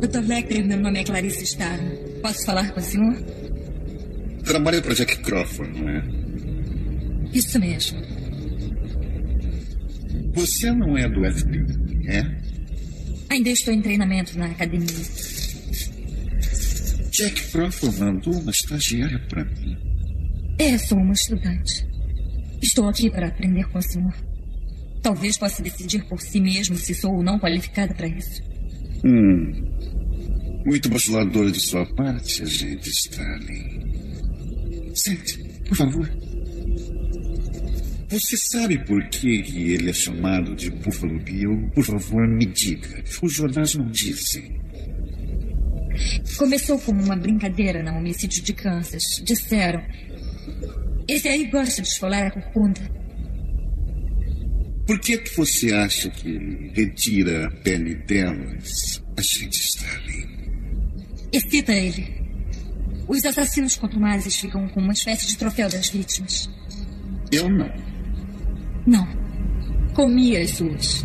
Dr. Lecter, meu nome é Clarice Starr. Posso falar com o senhor? Trabalha para Jack Crawford, não é? Isso mesmo. Você não é do FBI, é? Ainda estou em treinamento na academia. Jack Crawford mandou uma estagiária para mim. É, sou uma estudante. Estou aqui para aprender com o senhor. Talvez possa decidir por si mesmo se sou ou não qualificada para isso. Hum. Muito bajulador de sua parte, agente Stalin. Sente, por favor. Você sabe por que ele é chamado de Buffalo Bill? Por favor, me diga. Os jornais não dizem. Começou como uma brincadeira no homicídio de Kansas. Disseram. Esse aí gosta de esfolar a corcunda. Por que, que você acha que ele retira a pele delas, agente Stalin? Excita ele. Os assassinos contumazes ficam com uma espécie de troféu das vítimas. Eu não. Não. Comi as suas.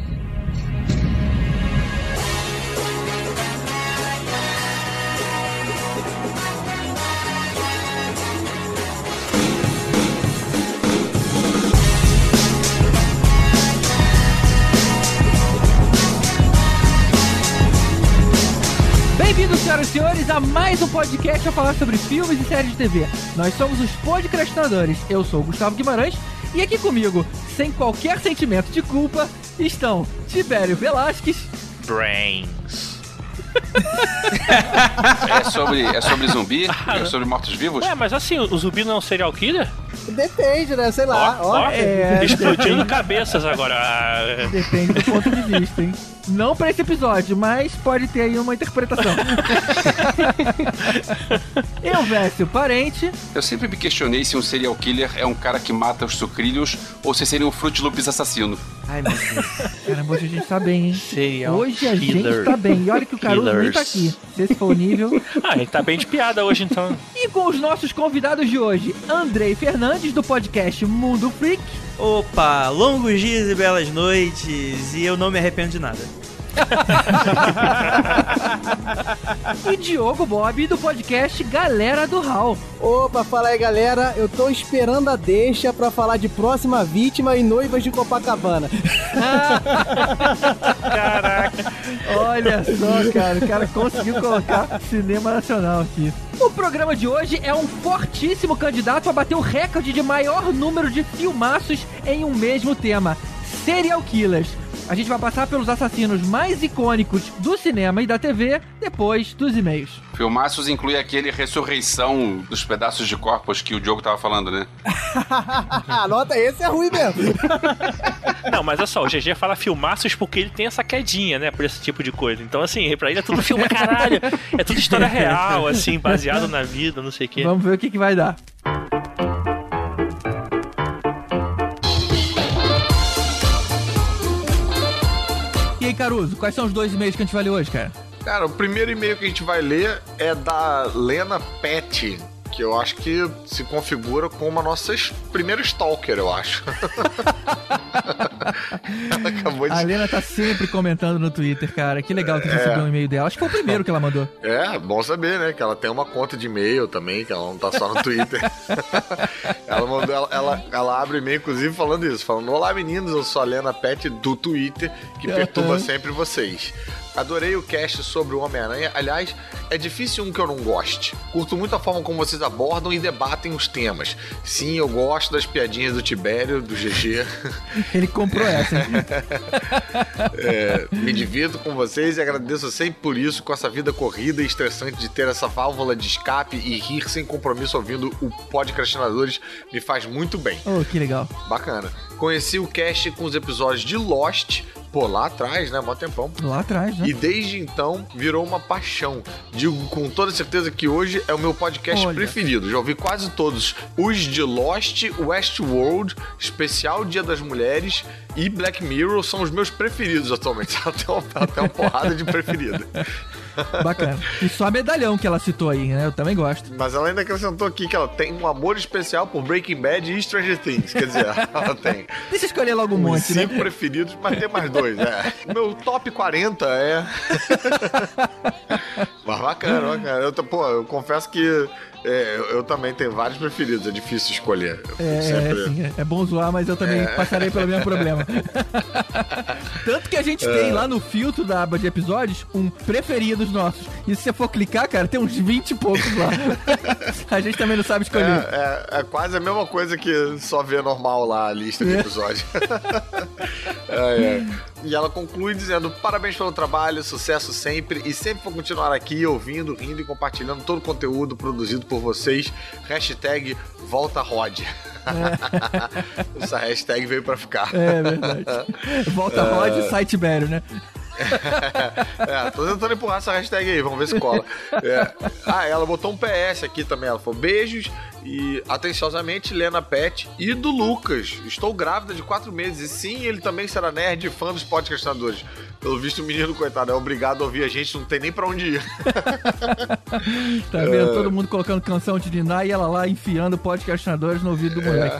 Senhores, a mais um podcast a falar sobre filmes e séries de TV. Nós somos os podcastinadores. Eu sou o Gustavo Guimarães e aqui comigo, sem qualquer sentimento de culpa, estão Tibério Velasquez. Brains. é, sobre, é sobre zumbi? É sobre mortos-vivos? É, mas assim, o zumbi não é um serial killer? Depende, né? Sei lá. Ó, ó, é, explodindo depende. cabeças agora. Depende do ponto de vista, hein? Não pra esse episódio, mas pode ter aí uma interpretação. Eu, Vécio, parente. Eu sempre me questionei se um serial killer é um cara que mata os sucrilhos ou se seria um Fruit Loops assassino. Ai, meu Deus. Caramba, hoje a gente tá bem, hein? Serial Hoje a gente killer. tá bem. E olha que o Caruso nem tá aqui. Se esse for o nível. Ah, a gente tá bem de piada hoje então. E com os nossos convidados de hoje, Andrei Fernandes, do podcast Mundo Freak. Opa, longos dias e belas noites, e eu não me arrependo de nada. E Diogo Bob, do podcast Galera do Hall. Opa, fala aí galera, eu tô esperando a deixa pra falar de próxima vítima e noivas de Copacabana. Caraca. Olha só, cara, o cara conseguiu colocar cinema nacional aqui. O programa de hoje é um fortíssimo candidato a bater o recorde de maior número de filmaços em um mesmo tema: serial killers. A gente vai passar pelos assassinos mais icônicos do cinema e da TV depois dos e-mails. Filmaços inclui aquele ressurreição dos pedaços de corpos que o Diogo tava falando, né? Anota, esse é ruim mesmo. Não, mas olha só, o GG fala filmaços porque ele tem essa quedinha, né? Por esse tipo de coisa. Então, assim, pra ele é tudo filme caralho. É tudo história real, assim, baseado na vida, não sei o quê. Vamos ver o que, que vai dar. Caruso, quais são os dois e-mails que a gente vai ler hoje, cara? Cara, o primeiro e-mail que a gente vai ler é da Lena Pet, que eu acho que se configura como a nossa primeira stalker, eu acho. Ela acabou A de. Helena tá sempre comentando no Twitter, cara. Que legal ter recebido um e-mail dela. Acho que foi o primeiro que ela mandou. É, bom saber, né? Que ela tem uma conta de e-mail também, que ela não tá só no Twitter. ela, mandou, ela, ela, ela abre e-mail, inclusive, falando isso: falando, Olá meninos, eu sou a Lena Pet do Twitter, que perturba sempre vocês. Adorei o cast sobre o Homem-Aranha. Aliás, é difícil um que eu não goste. Curto muito a forma como vocês abordam e debatem os temas. Sim, eu gosto das piadinhas do Tibério, do GG. Ele comprou essa, hein? É, me divirto com vocês e agradeço sempre por isso, com essa vida corrida e estressante de ter essa válvula de escape e rir sem compromisso ouvindo o Podcastinadores me faz muito bem. Oh, que legal. Bacana. Conheci o cast com os episódios de Lost, pô, lá atrás, né? Mó tempão. Lá atrás, né? E desde então virou uma paixão. Digo com toda certeza que hoje é o meu podcast Olha. preferido. Já ouvi quase todos. Os de Lost, Westworld, Especial Dia das Mulheres e Black Mirror são os meus preferidos atualmente. Tem uma, tem uma porrada de preferido. Bacana. E só medalhão que ela citou aí, né? Eu também gosto. Mas ela ainda acrescentou aqui que ela tem um amor especial por Breaking Bad e Stranger Things. Quer dizer, ela tem Deixa eu escolher logo um monte, né? cinco preferidos, mas tem mais dois. É. Meu top 40 é. Bacana, bacana. Eu, pô, eu confesso que é, eu, eu também tenho vários preferidos, é difícil escolher. Fico É, sempre- é, sim, é, é bom zoar, mas eu também passarei pelo mesmo problema. Tanto que a gente tem lá no filtro da aba de episódios um preferidos nossos. E se você for clicar, cara, tem uns 20 e poucos lá. a gente também não sabe escolher. É, é, é quase a mesma coisa que só ver normal lá a lista de episódios. É, é. E ela conclui dizendo: parabéns pelo trabalho, sucesso sempre e sempre vou continuar aqui ouvindo, rindo e compartilhando todo o conteúdo produzido por vocês. Hashtag volta Rod. Essa hashtag veio pra ficar. É verdade. Volta Rod e site Bério, né? É, tô tentando empurrar essa hashtag aí, vamos ver se cola. É. Ah, ela botou um PS aqui também. Ela falou: beijos e atenciosamente, Lena Pet e do Lucas. Estou grávida de quatro meses. E sim, ele também será nerd e fã dos podcastadores. Pelo visto, o menino, coitado, é obrigado a ouvir a gente, não tem nem pra onde ir. Tá vendo? Todo mundo colocando canção de Diná e ela lá enfiando podcastinadores no ouvido do moleque.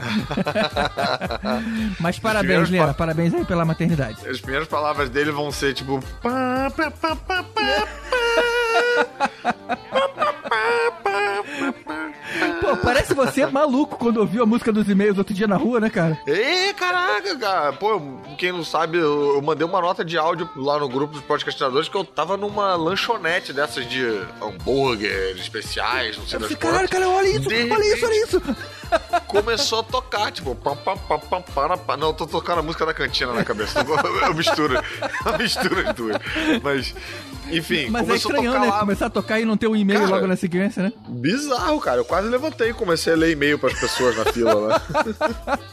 Mas parabéns, Lena. pa- Parabéns aí pela maternidade. As primeiras palavras dele vão ser tipo. pá, pá, pá, pá, pá, Pô, parece você maluco quando ouviu a música dos e-mails outro dia na rua, né, cara? Ê, caraca, cara. Pô, quem não sabe, eu, eu mandei uma nota de áudio lá no grupo dos podcastinadores que eu tava numa lanchonete dessas de hambúrguer especiais, não sei das Caralho, cara, olha isso, De olha isso, olha isso. Começou a tocar, tipo, pam, pam, pam, pam, para, pam. Não, eu tô tocando a música da cantina na cabeça. Eu misturo, eu misturo as duas. Mas, enfim, Mas é tocar né? lá. Começar a tocar e não ter um e-mail Cara, logo na sequência, né? Bizarro, cara. Eu quase levantei e comecei a ler e-mail pras pessoas na fila lá.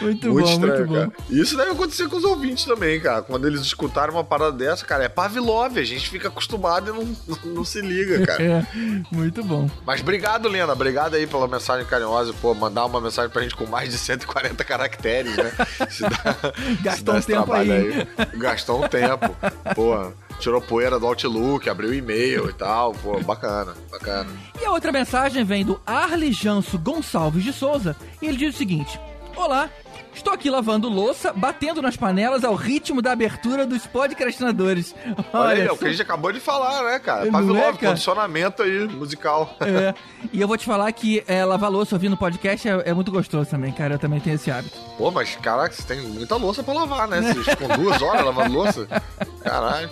Muito, Muito bom, estranho, muito bom. cara. E Isso deve acontecer com os ouvintes também, cara. Quando eles escutarem uma parada dessa, cara, é Pavlov. A gente fica acostumado e não, não, se liga, cara. É, muito bom. Mas obrigado, Lena. Obrigado aí pela mensagem carinhosa. Pô, mandar uma mensagem pra gente com mais de 140 caracteres, né? Se dá, Gastou se dá um tempo trabalho aí. Gastou um tempo. Pô, tirou poeira do Outlook, abriu e-mail e tal. Pô, bacana, bacana. E a outra mensagem vem do Arli Janso Gonçalves de Souza e ele diz o seguinte: Olá, estou aqui lavando louça, batendo nas panelas ao ritmo da abertura dos podcastinadores. Olha, aí, é só. o que a gente acabou de falar, né, cara? Pavlov, é, condicionamento aí, musical. É. E eu vou te falar que é, lavar louça ouvindo podcast é, é muito gostoso também, cara. Eu também tenho esse hábito. Pô, mas caraca, você tem muita louça pra lavar, né? Vocês ficam duas horas lavando louça. Caralho.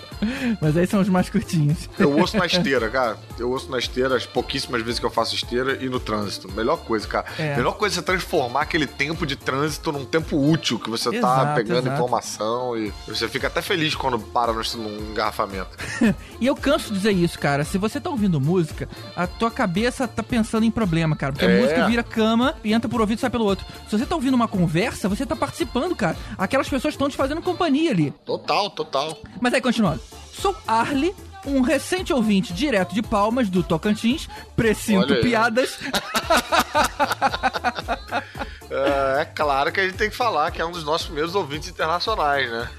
Mas aí são os mais curtinhos. Eu ouço na esteira, cara. Eu ouço na esteira as pouquíssimas vezes que eu faço esteira e no trânsito. Melhor coisa, cara. É. Melhor coisa é você transformar aquele tempo de trânsito num tempo útil, que você tá Exato, pegando exato. informação e você fica até feliz quando para no, num engarrafamento. E eu canso de dizer isso, cara. Se você tá ouvindo música, a tua cabeça tá pensando em problema, cara. Porque a É. música vira cama e entra por ouvido e sai pelo outro. Se você tá ouvindo uma conversa, você tá participando, cara. Aquelas pessoas estão te fazendo companhia ali. Total, total. Mas aí, continuando. Sou Arle, um recente ouvinte direto de Palmas, do Tocantins. Precinto piadas. É, é claro que a gente tem que falar que é um dos nossos primeiros ouvintes internacionais, né?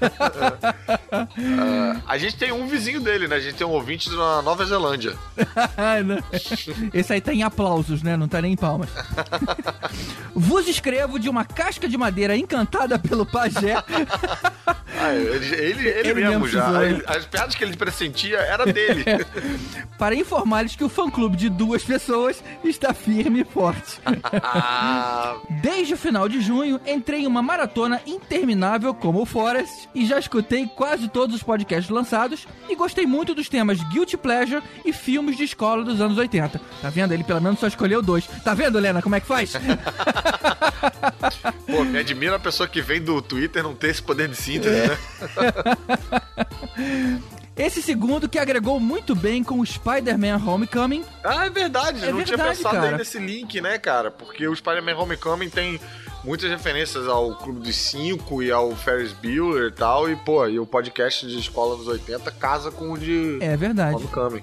É, a gente tem um vizinho dele, né? A gente tem um ouvinte da Nova Zelândia. Esse aí tá em aplausos, né? Não tá nem em palmas. Vos escrevo de uma casca de madeira encantada pelo pajé. Ah, ele, ele, ele, Ele mesmo, mesmo já. Ele- as piadas que ele pressentia era dele. para informar-lhes que o fã-clube de duas pessoas está firme e forte. ah, Desde o final de junho, entrei em uma maratona interminável como o Forest e já escutei quase todos os podcasts lançados e gostei muito dos temas Guilty Pleasure e filmes de escola dos anos 80. Tá vendo? Ele pelo menos só escolheu dois. Tá vendo, Helena, como é que faz? pô, me admira a pessoa que vem do Twitter não ter esse poder de síntese, né? Esse segundo que agregou muito bem com o Spider-Man Homecoming. Ah, é verdade. É eu não tinha verdade, pensado cara. aí nesse link, né, cara? Porque o Spider-Man Homecoming tem muitas referências ao Clube dos Cinco e ao Ferris Bueller e tal. E, pô, e o podcast de escola dos 80 casa com o de É verdade.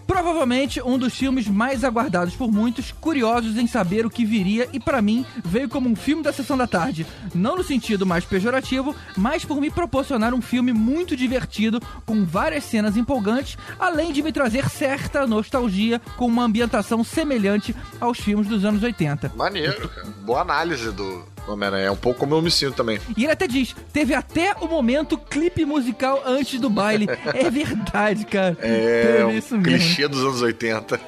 Provavelmente um dos filmes mais aguardados por muitos, curiosos em saber o que viria e pra mim veio como um filme da sessão da tarde, não no sentido mais pejorativo, mas por me proporcionar um filme muito divertido com várias cenas empolgantes, além de me trazer certa nostalgia com uma ambientação semelhante aos filmes dos anos 80. Maneiro, cara. Boa análise do Homem-Aranha. É um pouco como eu me sinto também. E ele até diz: teve até o momento clipe musical antes do baile. é verdade, cara. É um isso mesmo. clichê dos anos 80.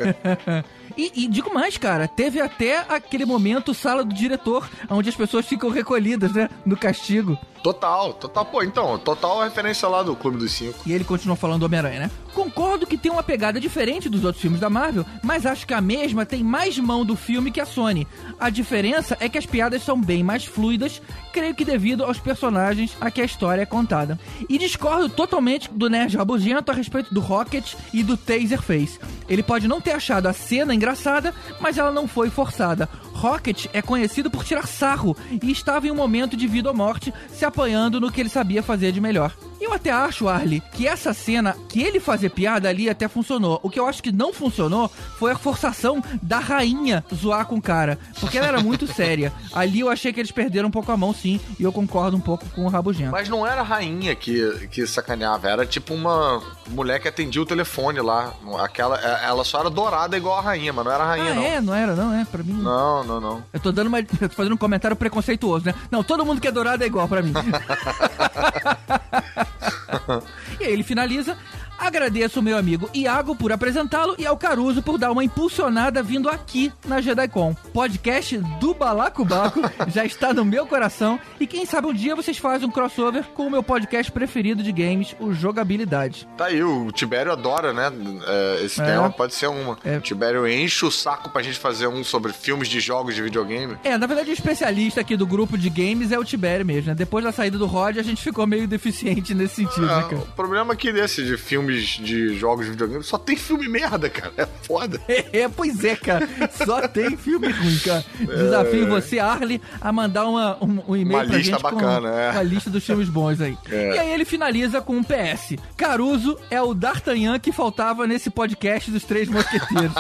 E, e digo mais, cara, teve até aquele momento sala do diretor, onde as pessoas ficam recolhidas, né? No castigo. Total, total. Pô, então, total referência lá do Clube dos Cinco. E ele continua falando do Homem-Aranha, né? Concordo que tem uma pegada diferente dos outros filmes da Marvel, mas acho que a mesma tem mais mão do filme que a Sony. A diferença é que as piadas são bem mais fluidas, creio que devido aos personagens a que a história é contada. E discordo totalmente do Nerd Rabugento a respeito do Rocket e do Taserface. Ele pode não ter achado a cena engraçada, mas ela não foi forçada. Rocket é conhecido por tirar sarro e estava em um momento de vida ou morte se apoiando no que ele sabia fazer de melhor. E eu até acho, Arlie, que essa cena, que ele fazer piada ali até funcionou. O que eu acho que não funcionou foi a forçação da rainha zoar com o cara. Porque ela era muito séria. Ali eu achei que eles perderam um pouco a mão, sim. E eu concordo um pouco com o Rabugento. Mas não era a rainha que, que sacaneava, era tipo uma mulher que atendia o telefone lá. Aquela, ela só era dourada igual a rainha, mas não era a rainha, ah, não. é? Não era, não, é? Pra mim. Não, não, não. Eu tô dando uma. Eu tô fazendo um comentário preconceituoso, né? Não, todo mundo que é dourado é igual pra mim. e aí ele finaliza. Agradeço ao meu amigo Iago por apresentá-lo e ao Caruso por dar uma impulsionada vindo aqui na JediCon. Podcast do Balacobaco já está no meu coração e quem sabe um dia vocês fazem um crossover com o meu podcast preferido de games, o Jogabilidade. Tá aí, o Tibério adora, né? é, Esse É. tema pode ser uma. É. O Tibério enche o saco pra gente fazer um sobre filmes de jogos de videogame. É, na verdade o especialista aqui do grupo de games é o Tibério mesmo, né? Depois da saída do Rod a gente ficou meio deficiente nesse sentido, né, Ah, cara? o problema aqui desse de filmes de jogos de videogame só tem filme merda, cara. É foda. É, pois é, cara. Só tem filme ruim, cara. Desafio você, Arlie, a mandar uma, um, um e-mail Uma pra lista gente bacana, com é. a lista dos filmes bons aí. É. E aí ele finaliza com um PS. Caruso é o D'Artagnan que faltava nesse podcast dos Três Mosqueteiros.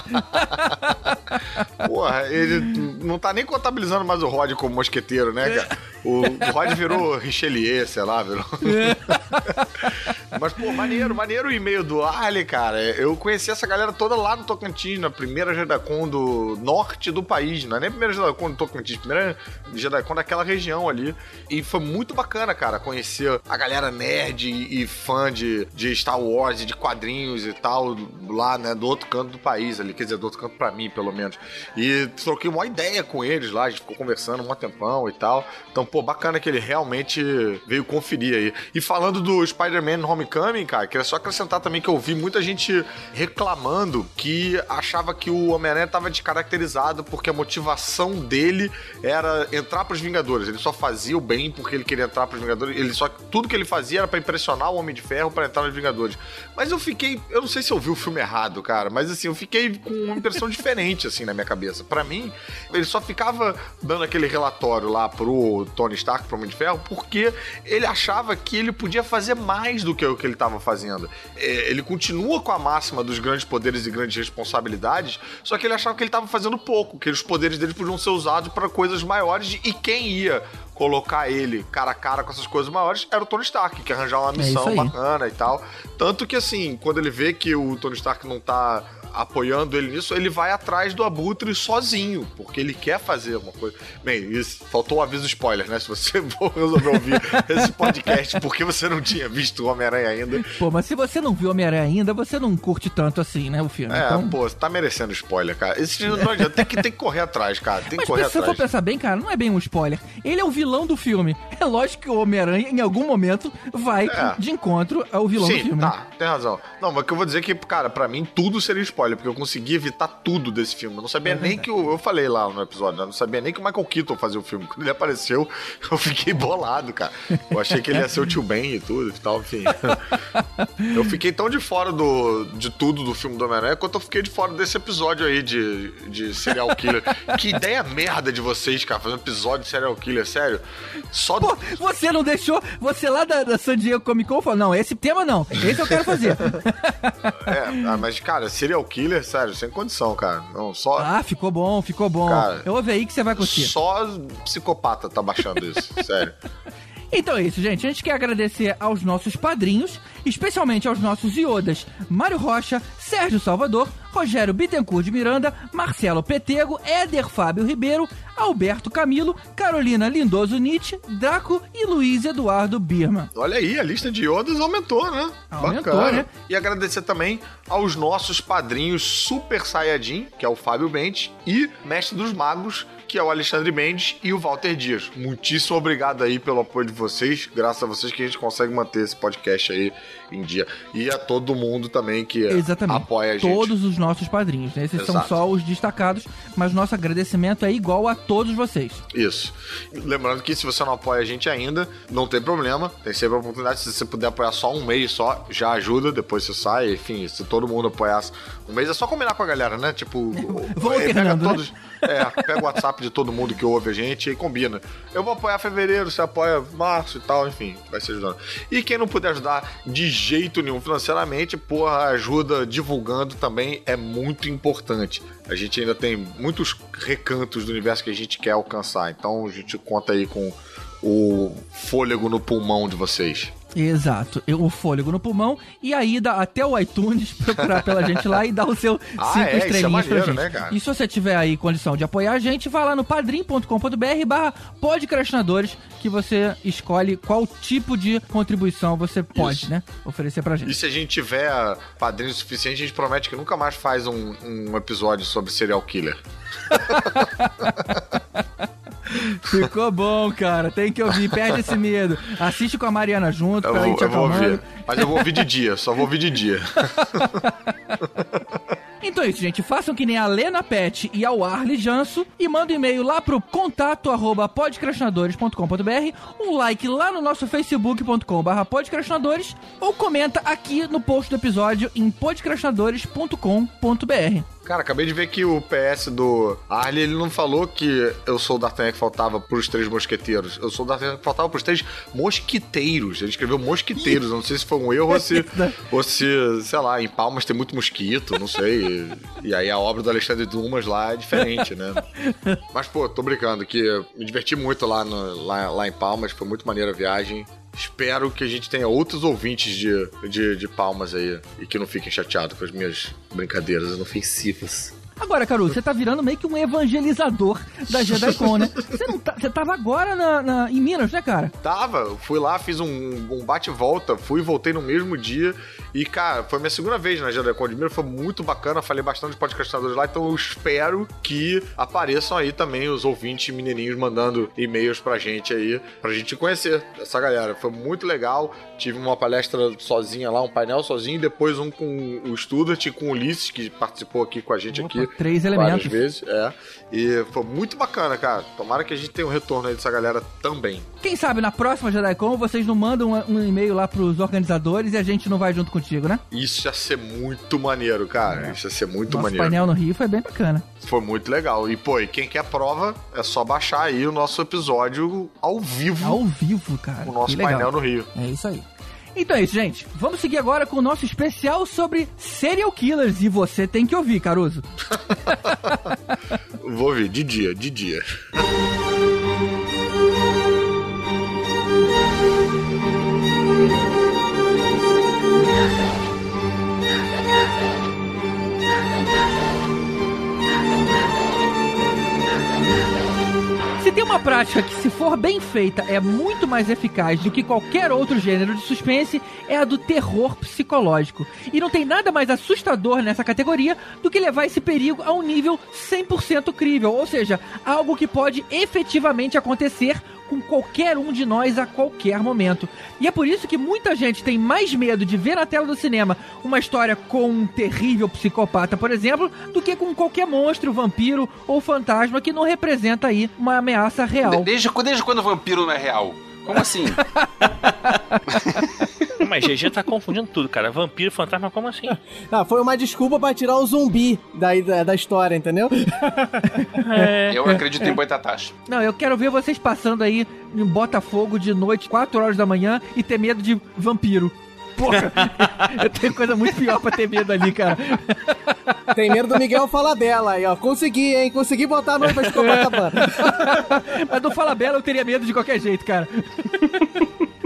Porra, ele não tá nem contabilizando mais o Rod como mosqueteiro, né, cara? O, o Rod virou Richelieu, sei lá, virou. Mas, pô, maneiro, maneiro o e-mail do Arley, cara. Eu conheci essa galera toda lá no Tocantins, na primeira Jedacon do norte do país. Não é nem a primeira Jedacon do Tocantins, primeira Jedacon daquela região ali. E foi muito bacana, cara, conhecer a galera nerd e, fã de, de Star Wars, de quadrinhos e tal, lá, né, do outro canto do país ali. Quer dizer, do outro canto pra mim, pelo menos. E troquei uma ideia com eles lá, a gente ficou conversando um tempão e tal. Então, pô, bacana que ele realmente veio conferir aí. E falando do Spider-Man Homecoming, cara, queria só acrescentar também que eu vi muita gente reclamando que achava que o Homem-Aranha tava descaracterizado porque a motivação dele era entrar pros Vingadores. Ele só fazia o bem porque ele queria entrar pros Vingadores. Ele só tudo que ele fazia era pra impressionar o Homem de Ferro pra entrar nos Vingadores. Mas eu fiquei, eu não sei se eu vi o filme errado, cara, mas assim, eu fiquei com uma impressão diferente assim na minha cabeça. Pra mim, ele só ficava dando aquele relatório lá pro Tony Stark, pro Homem de Ferro, porque ele achava que ele podia fazer mais do que o que ele tava fazendo. É, ele continua com a máxima dos grandes poderes e grandes responsabilidades, só que ele achava que ele tava fazendo pouco, que os poderes dele podiam ser usados pra coisas maiores e quem ia colocar ele cara a cara com essas coisas maiores era o Tony Stark, que arranjar uma É missão aí. bacana e tal. Tanto que assim, quando ele vê que o Tony Stark não tá apoiando ele nisso, ele vai atrás do Abutre sozinho, porque ele quer fazer uma coisa. Bem, isso, faltou o aviso spoiler, né? Se você for resolver ouvir esse podcast porque você não tinha visto o Homem-Aranha ainda. Pô, mas se você não viu Homem-Aranha ainda, você não curte tanto assim, né, o filme. É, então... pô, você tá merecendo spoiler, cara. Esse não adianta, tem que, tem que correr atrás, cara. Tem que Mas correr se você for atrás. pensar bem, cara, não é bem um spoiler. Ele é o vilão do filme. É lógico que o Homem-Aranha, em algum momento, vai É. de encontro ao vilão do Sim, filme. tá, tem razão. Não, mas o que eu vou dizer é que, cara, pra mim tudo seria spoiler, porque eu consegui evitar tudo desse filme. Eu não sabia nem que o. Eu falei lá no episódio, né? Eu não sabia nem que o Michael Keaton fazia o filme. Quando ele apareceu, eu fiquei bolado, cara. Eu achei que ele ia ser o tio Ben e tudo e tal, enfim. Eu fiquei tão de fora do, de tudo do filme do Homem-Aranha quanto eu fiquei de fora desse episódio aí de, de serial killer. que ideia merda de vocês, cara, fazer um episódio de serial killer, sério. Só Pô, você não deixou. Você lá da, da San Diego Comic Con falou: não, esse tema não. Esse eu quero fazer. É, ah, mas, cara, serial killer, sério, sem condição, cara. Não, só. ah, ficou bom, ficou bom. Cara, eu ouvi aí que você vai curtir. Só psicopata tá baixando isso, sério. Então é isso, gente. A gente quer agradecer aos nossos padrinhos, especialmente aos nossos iodas Mário Rocha, Sérgio Salvador, Rogério Bittencourt de Miranda, Marcelo Petego, Éder Fábio Ribeiro, Alberto Camilo, Carolina Lindoso Nietzsche, Draco e Luiz Eduardo Birman. Olha aí, a lista de iodas aumentou, né? Aumentou, Bacana. né? E agradecer também aos nossos padrinhos Super Saiyajin, que é o Fábio Bentes, e Mestre dos Magos, que é o Alexandre Mendes e o Walter Dias. Muitíssimo obrigado aí pelo apoio de vocês. Graças a vocês que a gente consegue manter esse podcast aí em dia. E a todo mundo também que Exatamente. apoia a gente. Todos os nossos padrinhos. né? Esses são Exato. só os destacados, mas nosso agradecimento é igual a todos vocês. Isso. Lembrando que se você não apoia a gente ainda, não tem problema. Tem sempre a oportunidade. Se você puder apoiar só um mês só, já ajuda. Depois você sai. Enfim, se todo mundo apoiasse um mês, é só combinar com a galera, né? Tipo, Vão eh, pega né? todos. É, pega o WhatsApp de todo mundo que ouve a gente e combina. Eu vou apoiar fevereiro, você apoia março e tal, enfim, vai se ajudando. E quem não puder ajudar de jeito nenhum financeiramente, porra, ajuda divulgando também é muito importante. A gente ainda tem muitos recantos do universo que a gente quer alcançar, então a gente conta aí com o fôlego no pulmão de vocês. Exato. O fôlego no pulmão e a ida até o iTunes procurar pela gente lá e dar o seu Ah, cinco é, isso é estrelinhas pra maneiro, gente. né, cara? E se você tiver aí condição de apoiar a gente, vá lá no padrim.com.br barra podcastinadores que você escolhe qual tipo de contribuição você pode, Isso. né, oferecer pra gente. E se a gente tiver padrinho suficiente, a gente promete que nunca mais faz um, um episódio sobre serial killer. Ficou bom, cara. Tem que ouvir. Perde esse medo. Assiste com a Mariana junto, Eu pra vou, ir te eu vou ouvir. Mas eu vou ouvir de dia, só vou ouvir de dia. Então é isso, gente. Façam que nem a Lena Pet e ao Arley Janso e mandem um e-mail lá pro contato arroba um like lá no nosso facebook.com barra podcrastinadores ou comenta aqui no post do episódio em podcrastinadores.com.br. Cara, acabei de ver que o PS do Arley, ele não falou que eu sou o D'Artagnan que faltava pros três mosqueteiros. Eu sou o D'Artagnan que faltava pros três mosquiteiros. Ele escreveu mosquiteiros. Eu não sei se foi um erro ou se, ou se, sei lá, em Palmas tem muito mosquito, não sei. E aí a obra do Alexandre Dumas lá é diferente, né? Mas, pô, tô brincando, que me diverti muito lá, no- lá, lá em Palmas. Foi muito maneira a viagem. Espero que a gente tenha outros ouvintes de, de, de palmas aí e que não fiquem chateados com as minhas brincadeiras inofensivas. Agora, Caruso, você tá virando meio que um evangelizador da JediCon, né? Você, não tá, você tava agora na, na- em Minas, né, cara? Tava, eu fui lá, fiz um, um bate-volta, fui e voltei no mesmo dia. E, cara, foi minha segunda vez na JediCon de Minas, foi muito bacana, falei bastante de podcastadores lá, então eu espero que apareçam aí também os ouvintes menininhos mandando e-mails pra gente aí, pra gente conhecer essa galera. Foi muito legal, tive uma palestra sozinha lá, um painel sozinho, e depois um com o Studart e com o Ulisses, que participou aqui com a gente Opa, aqui. Três várias elementos. vezes, é. E foi muito bacana, cara. Tomara que a gente tenha um retorno aí dessa galera também. Quem sabe na próxima JediCon vocês não mandam um, um e-mail lá pros organizadores e a gente não vai junto contigo, né? Isso ia ser muito maneiro, cara. Isso ia ser muito Nosso maneiro. painel no Rio foi bem bacana. Foi muito legal. E, pô, e quem quer prova, é só baixar aí o nosso episódio ao vivo Ao vivo, cara. o nosso painel no Rio. É isso aí. Então é isso, gente. Vamos seguir agora com o nosso especial sobre serial killers. E você tem que ouvir, Caruso. Vou ver, de dia, de dia. Uma prática que, se for bem feita, é muito mais eficaz do que qualquer outro gênero de suspense, é a do terror psicológico. E não tem nada mais assustador nessa categoria do que levar esse perigo a um nível 100% crível, ou seja, algo que pode efetivamente acontecer com qualquer um de nós a qualquer momento. E é por isso que muita gente tem mais medo de ver na tela do cinema uma história com um terrível psicopata, por exemplo, do que com qualquer monstro, vampiro ou fantasma que não representa aí uma ameaça real. Desde, desde quando o vampiro não é real? Como assim? Mas GG tá confundindo tudo, cara. Vampiro, fantasma, como assim? Ah, foi uma desculpa pra tirar o zumbi daí da, da história, entendeu? É. Eu acredito em boitatás. Não, eu quero ver vocês passando aí em Botafogo de noite, 4 horas da manhã e ter medo de vampiro. Porra, eu tenho coisa muito pior pra ter medo ali, cara. Tem medo do Miguel falar dela aí, ó. Consegui, hein? Consegui botar a noiva de Copacabana. Mas do Fala Bela eu teria medo de qualquer jeito, cara.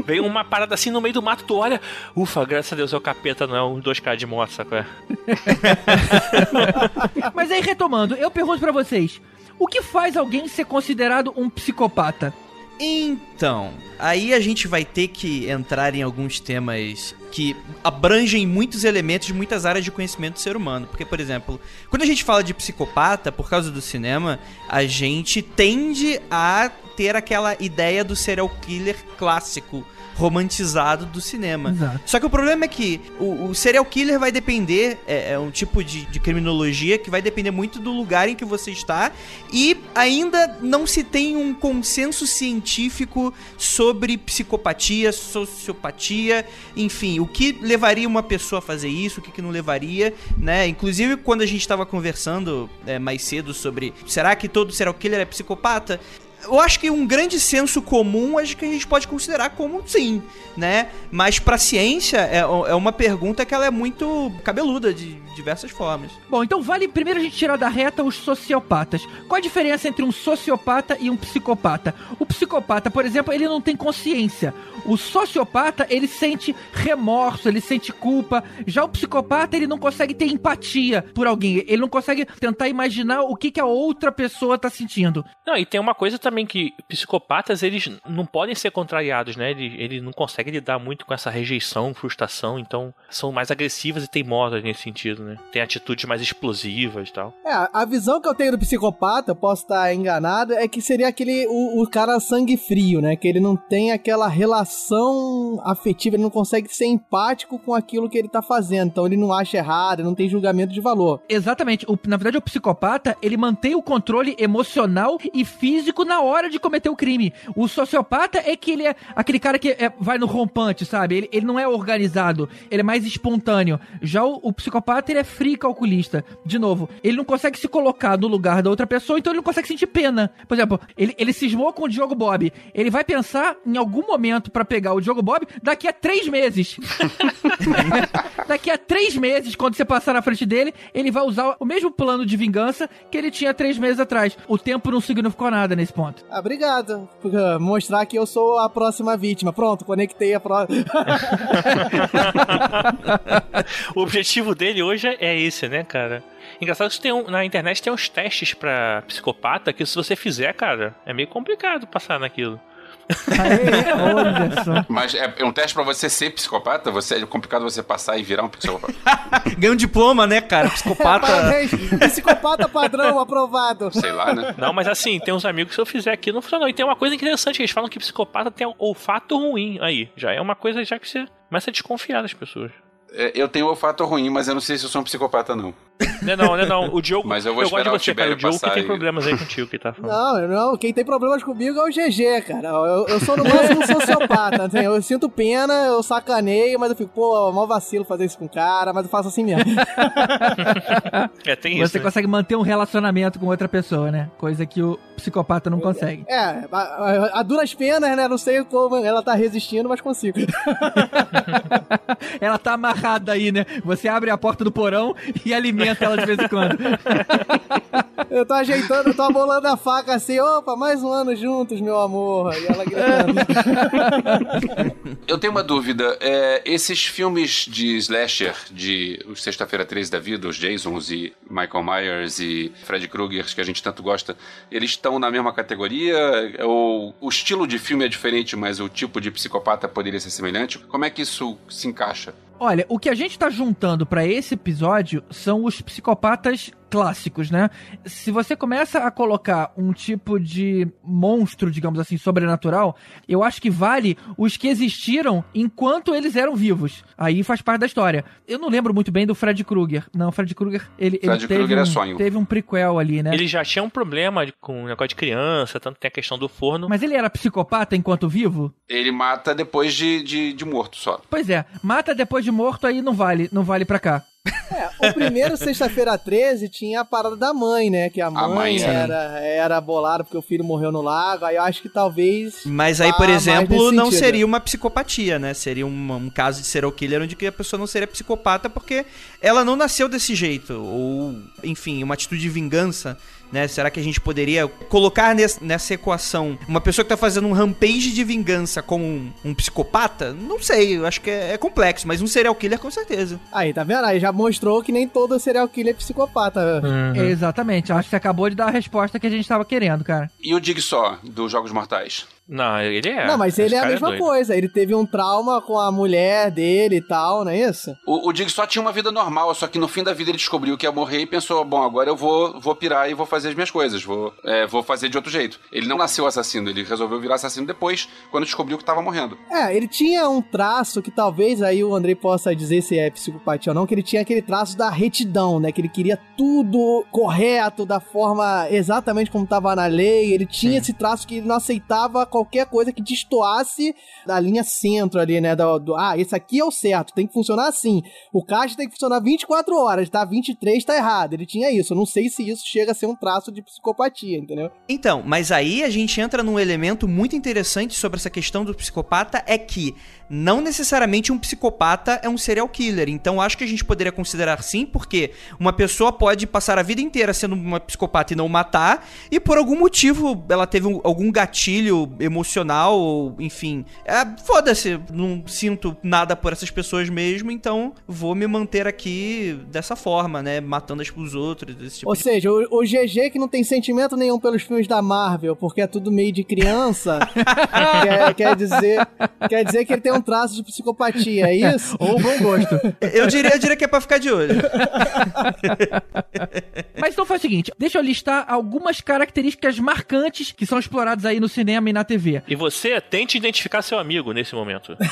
Vem uma parada assim no meio do mato, tu olha, ufa, graças a Deus é o capeta, não é um 2K de moto, saco? É. Mas aí, retomando, eu pergunto pra vocês: o que faz alguém ser considerado um psicopata? Então, aí a gente vai ter que entrar em alguns temas que abrangem muitos elementos de muitas áreas de conhecimento do ser humano. Porque, por exemplo, quando a gente fala de psicopata, por causa do cinema, a gente tende a ter aquela ideia do serial killer clássico romantizado do cinema. Exato. Só que o problema é que o, o serial killer vai depender, é, é um tipo de, de criminologia que vai depender muito do lugar em que você está e ainda não se tem um consenso científico sobre psicopatia, sociopatia, enfim, o que levaria uma pessoa a fazer isso, o que, que não levaria, né? Inclusive, quando a gente estava conversando é, mais cedo sobre será que todo serial killer é psicopata? Eu acho que um grande senso comum acho que a gente pode considerar como sim, né? Mas pra ciência é, é uma pergunta que ela é muito cabeluda de diversas formas. Bom, então vale primeiro a gente tirar da reta os sociopatas. Qual a diferença entre um sociopata e um psicopata? O psicopata, por exemplo, ele não tem consciência. O sociopata, ele sente remorso, ele sente culpa. Já o psicopata, ele não consegue ter empatia por alguém. Ele não consegue tentar imaginar o que, que a outra pessoa tá sentindo. Não, e tem uma coisa também que psicopatas, eles não podem ser contrariados, né? Ele, ele não consegue lidar muito com essa rejeição, frustração, então são mais agressivas e teimosas nesse sentido, né? Tem atitudes mais explosivas e tal. É, a visão que eu tenho do psicopata, posso estar enganado, é que seria aquele, o, o cara sangue frio, né? Que ele não tem aquela relação afetiva, ele não consegue ser empático com aquilo que ele tá fazendo. Então ele não acha errado, ele não tem julgamento de valor. Exatamente. O- na verdade, o psicopata, ele mantém o controle emocional e físico na hora de cometer o crime. O sociopata é que ele é aquele cara que é- vai no rompante, sabe? Ele, ele não é organizado, ele é mais espontâneo. Já o, o psicopata, ele é frio calculista. De novo, ele não consegue se colocar no lugar da outra pessoa, então ele não consegue sentir pena. Por exemplo, ele, ele cismou com o Diogo Bob. Ele vai pensar em algum momento pra pegar o Diogo Bob daqui a três meses. Daqui a três meses, quando você passar na frente dele, ele vai usar o mesmo plano de vingança que ele tinha três meses atrás. O tempo não significou nada nesse ponto. Ah, obrigado por uh, mostrar que eu sou a próxima vítima. Pronto, conectei a próxima. o objetivo dele hoje é esse, né, cara? Engraçado que tem um- na internet tem uns testes pra psicopata que se você fizer, cara, é meio complicado passar naquilo. Aê, olha só. Mas é, é um teste pra você ser psicopata? Você, é complicado você passar e virar um psicopata. Ganha um diploma, né, cara? Psicopata. Parabéns, psicopata padrão aprovado. Sei lá, né? Não, mas assim, tem uns amigos que se eu fizer aqui não funciona. E tem uma coisa interessante, eles falam que psicopata tem olfato ruim. Aí, já é uma coisa já que você começa a desconfiar das pessoas. É, Eu tenho olfato ruim, mas eu não sei se eu sou um psicopata, não. Não, é não, não, é não. O Diogo, Mas eu vou gosto de esperar o você, cara. O Tibério Diogo que tem problemas aí contigo que tá falando. Não, não, quem tem problemas comigo é o GG, cara. Eu, eu sou no máximo um sociopata. assim, Eu sinto pena, eu sacaneio, mas eu fico, pô, mó vacilo fazer isso com o cara, mas eu faço assim mesmo. É, tem isso. Você né? consegue manter um relacionamento com outra pessoa, né? Coisa que o psicopata não consegue. É, a, a- a duras penas, né? Não sei como ela tá resistindo, mas consigo. Ela tá amarrada aí, né? Você abre a porta do porão e alimenta ela de vez em quando. Eu tô ajeitando, eu tô abolando a faca assim, opa, mais um ano juntos, meu amor. E ela gritando. Eu tenho uma dúvida. é, esses filmes de slasher, de os Sexta-feira 13 da vida, os Jasons e Michael Myers e Fred Krueger, que a gente tanto gosta, eles estão na mesma categoria? Ou o estilo de filme é diferente, mas o tipo de psicopata poderia ser semelhante? Como é que isso se encaixa? Olha, o que a gente tá juntando pra esse episódio são os psicopatas clássicos, né? Se você começa a colocar um tipo de monstro, digamos assim, sobrenatural, eu acho que vale os que existiram enquanto eles eram vivos. Aí faz parte da história. Eu não lembro muito bem do Fred Krueger. Não, o Fred Krueger, ele, ele Fred teve, Krueger é um, sonho. teve um prequel ali, né? Ele já tinha um problema com o negócio de criança, tanto tem a questão do forno. Mas ele era psicopata enquanto vivo? Ele mata depois de, de, de morto só. Pois é, mata depois de morto aí não vale, não vale pra cá. O primeiro, sexta-feira 13, tinha a parada da mãe, né? Que a mãe, A mãe, sim. era, era bolada porque o filho morreu no lago. Aí eu acho que talvez. Mas aí, por exemplo, não sentido. seria uma psicopatia, né? Seria um, um caso de serial killer onde a pessoa não seria psicopata porque ela não nasceu desse jeito. Ou, enfim, uma atitude de vingança, né? Será que a gente poderia colocar nes- nessa equação uma pessoa que tá fazendo um rampage de vingança como um, um psicopata? Não sei, eu acho que é, é complexo, mas um serial killer com certeza. Aí, tá vendo? Aí já mostrou que nem todo serial killer é psicopata. Exatamente, acho que você acabou de dar a resposta que a gente tava querendo, cara. E o Dig só, dos Jogos Mortais? Não, ele é. não, mas ele é a cara mesma doido. coisa. Ele teve um trauma com a mulher dele e tal, não é isso? O, o Dig só tinha uma vida normal, só que no fim da vida ele descobriu que ia morrer e pensou: bom, agora eu vou, vou pirar e vou fazer as minhas coisas, vou, é, vou fazer de outro jeito. Ele não nasceu assassino, ele resolveu virar assassino depois, quando descobriu que tava morrendo. É, ele tinha um traço que talvez aí o Andrei possa dizer se é psicopatia ou não, que ele tinha aquele traço da retidão, né? Que ele queria tudo correto, da forma exatamente como tava na lei. Ele tinha esse traço que ele não aceitava qualquer coisa que destoasse da linha centro ali, né? Do, do- ah, esse aqui é o certo, tem que funcionar assim. O caixa tem que funcionar 24 horas, tá? 23 tá errado. Ele tinha isso. Eu não sei se isso chega a ser um traço de psicopatia, entendeu? Então, mas aí a gente entra num elemento muito interessante sobre essa questão do psicopata, é que não necessariamente um psicopata é um serial killer. Então acho que a gente poderia considerar sim, porque uma pessoa pode passar a vida inteira sendo uma psicopata e não matar, e por algum motivo ela teve um- algum gatilho emocional, ou enfim. É, Foda-se, não sinto nada por essas pessoas mesmo, então vou me manter aqui dessa forma, né? Matando as os outros, esse tipo Ou de seja, o, o GG que não tem sentimento nenhum pelos filmes da Marvel, porque é tudo meio de criança, quer, quer dizer, quer dizer que ele tem um traço de psicopatia, é isso? Ou bom gosto. Eu diria, eu diria que é pra ficar de olho. Mas então faz o seguinte, deixa eu listar algumas características marcantes que são exploradas aí no cinema e na TV. E você tente identificar seu amigo nesse momento.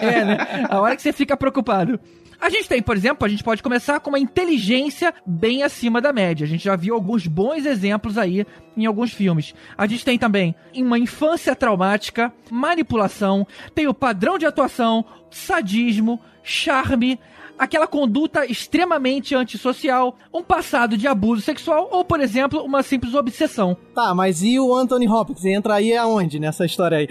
É, né? A hora que você fica preocupado. A gente tem, por exemplo, a gente pode começar com uma inteligência bem acima da média. A gente já viu alguns bons exemplos aí em alguns filmes. A gente tem também uma infância traumática, manipulação, tem o padrão de atuação, sadismo, charme, aquela conduta extremamente antissocial, um passado de abuso sexual ou, por exemplo, uma simples obsessão. Tá, mas e o Anthony Hopkins? Entra aí aonde nessa história aí?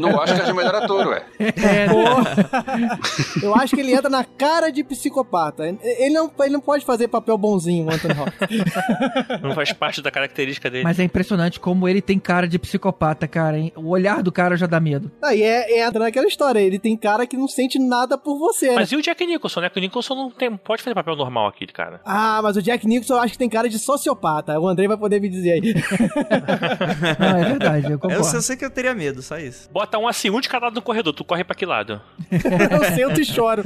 No Oscar de melhor ator, ué. Pô, eu acho que ele entra na cara de psicopata. Ele não, ele não pode fazer papel bonzinho, o Anthony Hopkins. Não faz parte da característica dele. Mas é impressionante como ele tem cara de psicopata, cara. hein? O olhar do cara já dá medo. Aí é, entra naquela história, ele tem cara que não sente nada por você, né? Mas e o Jack Nicholson, né? Que o Nicholson não tem, pode fazer papel normal aqui, cara. Ah, mas o Jack Nicholson eu acho que tem cara de sociopata. O Andrei vai poder me dizer aí. Não, é verdade, eu Eu concordo. só sei que eu teria medo, só isso. Bota um assim, um de cada lado no corredor. Tu corre pra que lado? eu sento e choro.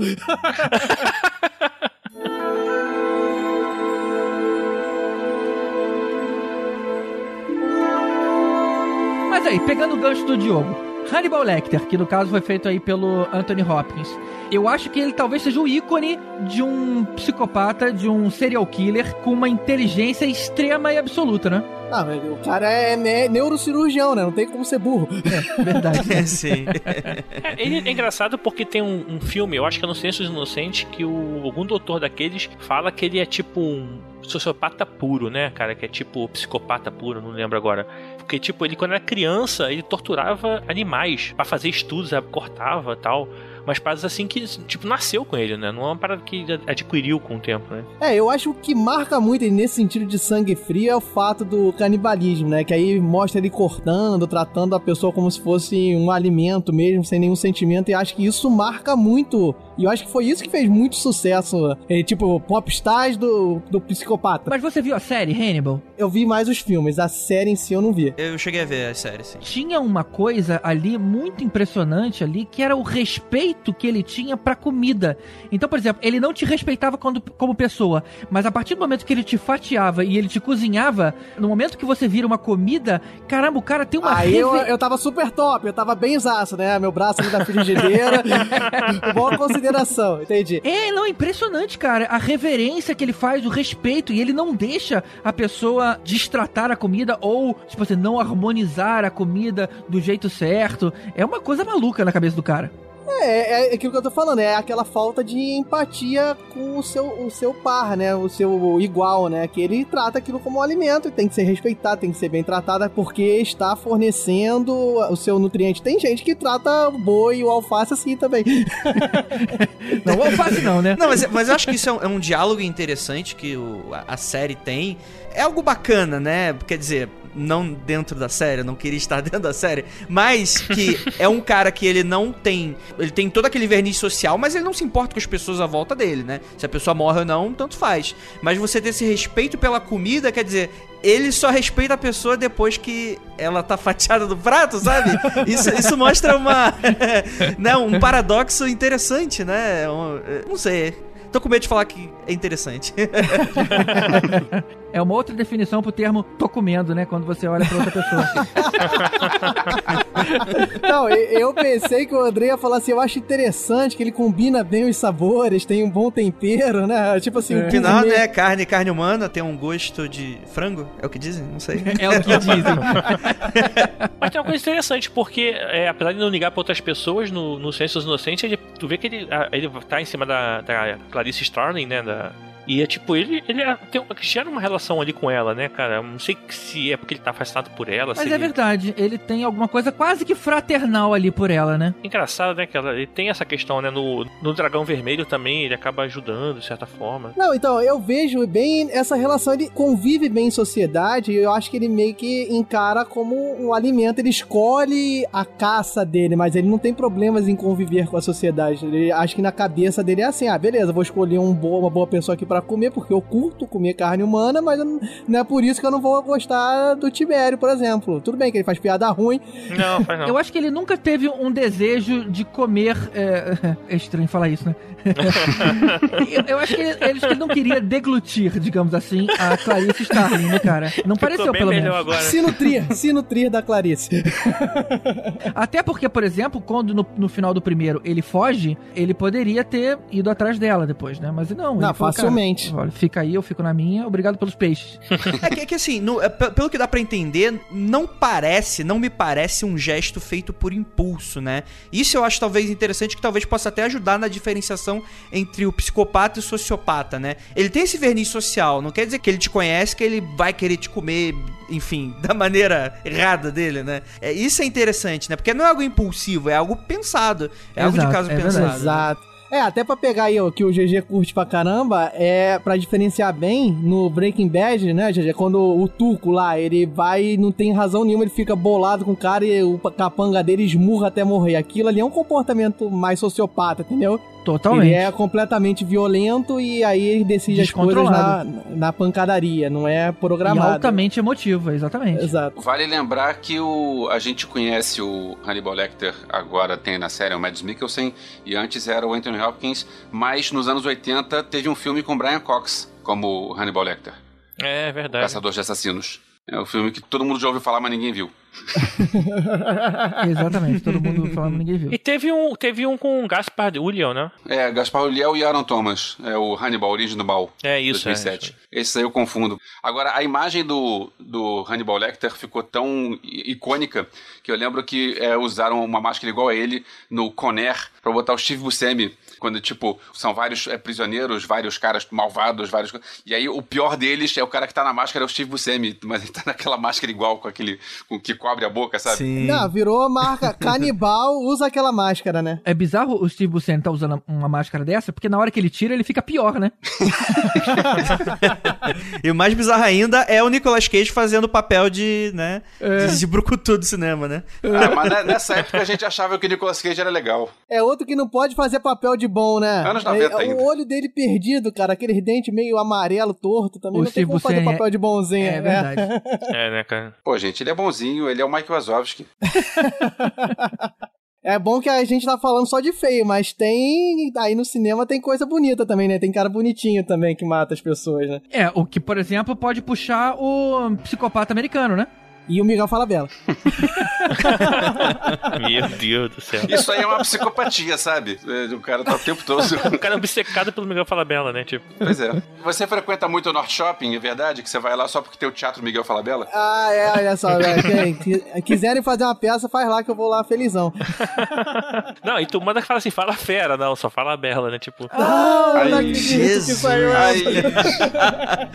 Mas aí, pegando o gancho do Diogo, Hannibal Lecter, que no caso foi feito aí pelo Anthony Hopkins, eu acho que ele talvez seja o ícone de um psicopata, de um serial killer com uma inteligência extrema e absoluta, né? Ah, mas o cara é ne- neurocirurgião, né? Não tem como ser burro. Verdade. É, sim. É, ele é engraçado porque tem um, um filme, eu acho que é no Silêncio dos Inocentes, que o, algum doutor daqueles fala que ele é tipo um sociopata puro, né, cara? Que é tipo psicopata puro, não lembro agora. Porque, tipo, ele quando era criança, ele torturava animais pra fazer estudos, cortava tal. Mas paradas assim que, tipo, nasceu com ele, né? Não é uma parada que ele adquiriu com o tempo, né? É, eu acho que o que marca muito nesse sentido de sangue frio é o fato do canibalismo, né? Que aí mostra ele cortando, tratando a pessoa como se fosse um alimento mesmo, sem nenhum sentimento. E acho que isso marca muito. E eu acho que foi isso que fez muito sucesso. É, tipo, popstars do, do psicopata. Mas você viu a série Hannibal? Eu vi mais os filmes, a série em si eu não vi. Eu cheguei a ver a série, sim. Tinha uma coisa ali muito impressionante ali, que era o respeito que ele tinha pra comida. Então, por exemplo, ele não te respeitava quando, como pessoa, mas a partir do momento que ele te fatiava e ele te cozinhava, no momento que você vira uma comida, caramba, o cara tem uma Aí eu, eu tava super top, eu tava bem zaço, né? Meu braço ali da frigideira. Boa consideração, entendi. É, não, é impressionante, cara. A reverência que ele faz, o respeito, e ele não deixa a pessoa destratar a comida ou, tipo assim, não harmonizar a comida do jeito certo. É uma coisa maluca na cabeça do cara. É, é aquilo que eu tô falando, é aquela falta de empatia com o seu, o seu par, né? O seu igual, né? Que ele trata aquilo como um alimento e tem que ser respeitado, tem que ser bem tratada porque está fornecendo o seu nutriente. Tem gente que trata o boi e o alface assim também. não, o alface não, né? Não, mas, mas eu acho que isso é um, é um diálogo interessante que o, a, a série tem. É algo bacana, né? Quer dizer, não dentro da série, não queria estar dentro da série, mas que é um cara que ele não tem, ele tem todo aquele verniz social, mas ele não se importa com as pessoas à volta dele, né? Se a pessoa morre ou não, tanto faz. Mas você ter esse respeito pela comida, quer dizer, ele só respeita a pessoa depois que ela tá fatiada do prato, sabe? Isso, isso mostra uma, né, um paradoxo interessante, né? Um, não sei. Tô com medo de falar que é interessante. É uma outra definição pro termo tô comendo, né? Quando você olha pra outra pessoa. Não, eu pensei que o André ia falar assim, eu acho interessante que ele combina bem os sabores, tem um bom tempero, né? Tipo assim... É. Final, né? Carne, carne humana tem um gosto de frango, é o que dizem? Não sei. É o que dizem. Mas tem uma coisa interessante, porque é, apesar de não ligar pra outras pessoas, no, no Sensos Inocentes, ele, tu vê que ele, ele tá em cima da, da Clarice Starling, né? Da, e é tipo, ele, ele é, tem, gera uma relação ali com ela, né, cara? Não sei se é porque ele tá afastado por ela. Mas é ele... verdade, ele tem alguma coisa quase que fraternal ali por ela, né? Engraçado, né? Que ela, ele tem essa questão, né? No, no Dragão Vermelho também, ele acaba ajudando, de certa forma. Não, então, eu vejo bem essa relação, ele convive bem em sociedade, e eu acho que ele meio que encara como um alimento, ele escolhe a caça dele, mas ele não tem problemas em conviver com a sociedade. Ele acho que na cabeça dele é assim, ah, beleza, vou escolher um boa, uma boa pessoa aqui pra para comer, porque eu curto comer carne humana, mas não é por isso que eu não vou gostar do Tibério, por exemplo. Tudo bem que ele faz piada ruim. Não, faz não. Eu acho que ele nunca teve um desejo de comer. É, é estranho falar isso, né? eu, eu, acho que ele, ele, não queria deglutir, digamos assim, a Clarice Starling, né, cara? Não pareceu, pelo menos. Agora. Se nutrir, se nutrir da Clarice. Até porque, por exemplo, quando no, no, final do primeiro ele foge, ele poderia ter ido atrás dela depois, né? Mas não. Não, facilmente. Falou, olha, fica aí, eu fico na minha, obrigado pelos peixes. é, que, é que assim, no, é, pelo que dá para entender, não parece, não me parece um gesto feito por impulso, né? Isso eu acho talvez interessante, que talvez possa até ajudar na diferenciação entre o psicopata e o sociopata, né? Ele tem esse verniz social, não quer dizer que ele te conhece, que ele vai querer te comer, enfim, da maneira errada dele, né? É, isso é interessante, né? Porque não é algo impulsivo, é algo pensado. É Exato, algo de caso é pensado. Né? Exato. É, até pra pegar aí o que o GG curte pra caramba, é pra diferenciar bem no Breaking Bad, né, GG? Quando o Tuco lá, ele vai não tem razão nenhuma, ele fica bolado com o cara e o capanga dele esmurra até morrer. Aquilo ali é um comportamento mais sociopata, entendeu? Totalmente. Ele é completamente violento e aí ele decide as coisas na, na pancadaria, não é programado. E altamente emotivo, exatamente. Exato. Vale lembrar que o, a gente conhece o Hannibal Lecter, agora tem na série o Mads Mikkelsen, e antes era o Anthony Hopkins, mas nos anos 80 teve um filme com Brian Cox como Hannibal Lecter. É verdade. Caçador de Assassinos. É o um filme que todo mundo já ouviu falar, mas ninguém viu. Exatamente, todo mundo falando, ninguém viu. E teve um, teve um com Gaspar Ulliel, né? É, Gaspar Ulliel e Aaron Thomas. É o Hannibal, Origem do Mal. É isso, 2007. É, Esse aí eu confundo. Agora, a imagem do, do Hannibal Lecter ficou tão icônica que eu lembro que é, usaram uma máscara igual a ele no Conair pra botar o Steve Buscemi quando, tipo, são vários é, prisioneiros, vários caras malvados, vários. E aí o pior deles é o cara que tá na máscara, é o Steve Buscemi, mas ele tá naquela máscara igual, com aquele. com que cobre a boca, sabe? Sim. Não, virou a marca canibal, usa aquela máscara, né? É bizarro o Steve Buscemi tá usando uma máscara dessa, porque na hora que ele tira, ele fica pior, né? e o mais bizarro ainda é o Nicolas Cage fazendo o papel de, né, é. de, de brucutu do cinema, né? É, mas nessa época a gente achava que o Nicolas Cage era legal. É outro que não pode fazer papel de bom, né? Anos 90 é, ainda. O olho dele perdido, cara, aquele dente meio amarelo, torto, também o não Steve tem como fazer papel de bonzinho. É, é verdade. é, né, cara? Pô, gente, ele é bonzinho, ele é o Mike Wazowski. É bom que a gente tá falando só de feio, mas tem. Aí no cinema tem coisa bonita também, né? Tem cara bonitinho também que mata as pessoas, né? É, o que, por exemplo, pode puxar o psicopata americano, né? E o Miguel Falabella. Meu Deus do céu. Isso aí é uma psicopatia, sabe? É, O cara tá o tempo todo. O cara é obcecado pelo Miguel Falabella, né? Tipo, Pois é. Você frequenta muito o North Shopping, é verdade? Que você vai lá só porque tem o Teatro Miguel Falabella? Ah, é, olha só, velho. Quem qui- quiserem fazer uma peça, faz lá que eu vou lá felizão. Não, e tu manda que fala assim, fala fera, não, só fala bela, né? Tipo, Ah, não Ai, acredito que saiu Ai,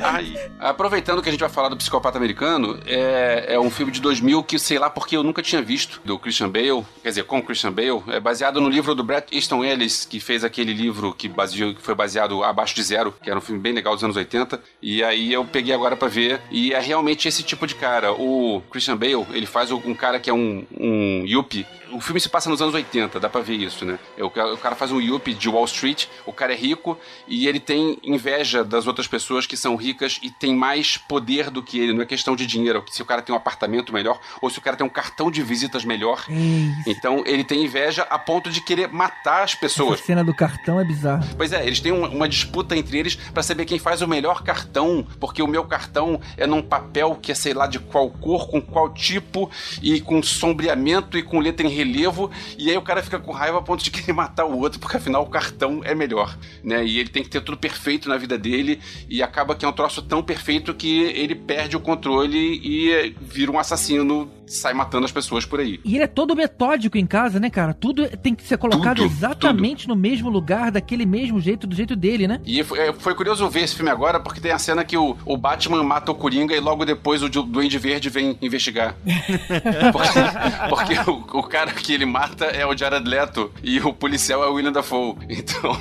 ai. Aproveitando que a gente vai falar do Psicopata Americano, é, é um filme de 2000 que, sei lá, porque eu nunca tinha visto, do Christian Bale, quer dizer, com Christian Bale, é baseado no livro do Bret Easton Ellis, que fez aquele livro que, baseou, que foi baseado Abaixo de Zero, que era um filme bem legal dos anos 80, e aí eu peguei agora pra ver, e é realmente esse tipo de cara. O Christian Bale, ele faz um cara que é um, um yuppie, o filme se passa nos anos 80, dá pra ver isso, né? O ca- o cara faz um yuppie de Wall Street, o cara é rico e ele tem inveja das outras pessoas que são ricas e tem mais poder do que ele. Não é questão de dinheiro, se o cara tem um apartamento melhor ou se o cara tem um cartão de visitas melhor. Então ele tem inveja a ponto de querer matar as Essa pessoas. cena do cartão é bizarra. Pois é, eles têm uma, uma disputa entre eles pra saber quem faz o melhor cartão, porque o meu cartão é num papel que é sei lá de qual cor, com qual tipo e com sombreamento e com letra em relevo, e aí o cara fica com raiva a ponto de querer matar o outro, porque afinal o cartão é melhor, né? E ele tem que ter tudo perfeito na vida dele e acaba que é um troço tão perfeito que ele perde o controle e vira um assassino, sai matando as pessoas por aí. E ele é todo metódico em casa, né, cara? Tudo tem que ser colocado Tudo, exatamente no mesmo lugar, daquele mesmo jeito, do jeito dele, né? E foi, é, foi curioso ver esse filme agora, porque tem a cena que o, o Batman mata o Coringa e logo depois o Du- Duende Verde vem investigar. porque porque o, o cara que ele mata é o Jared Leto e o policial é o William Dafoe. Então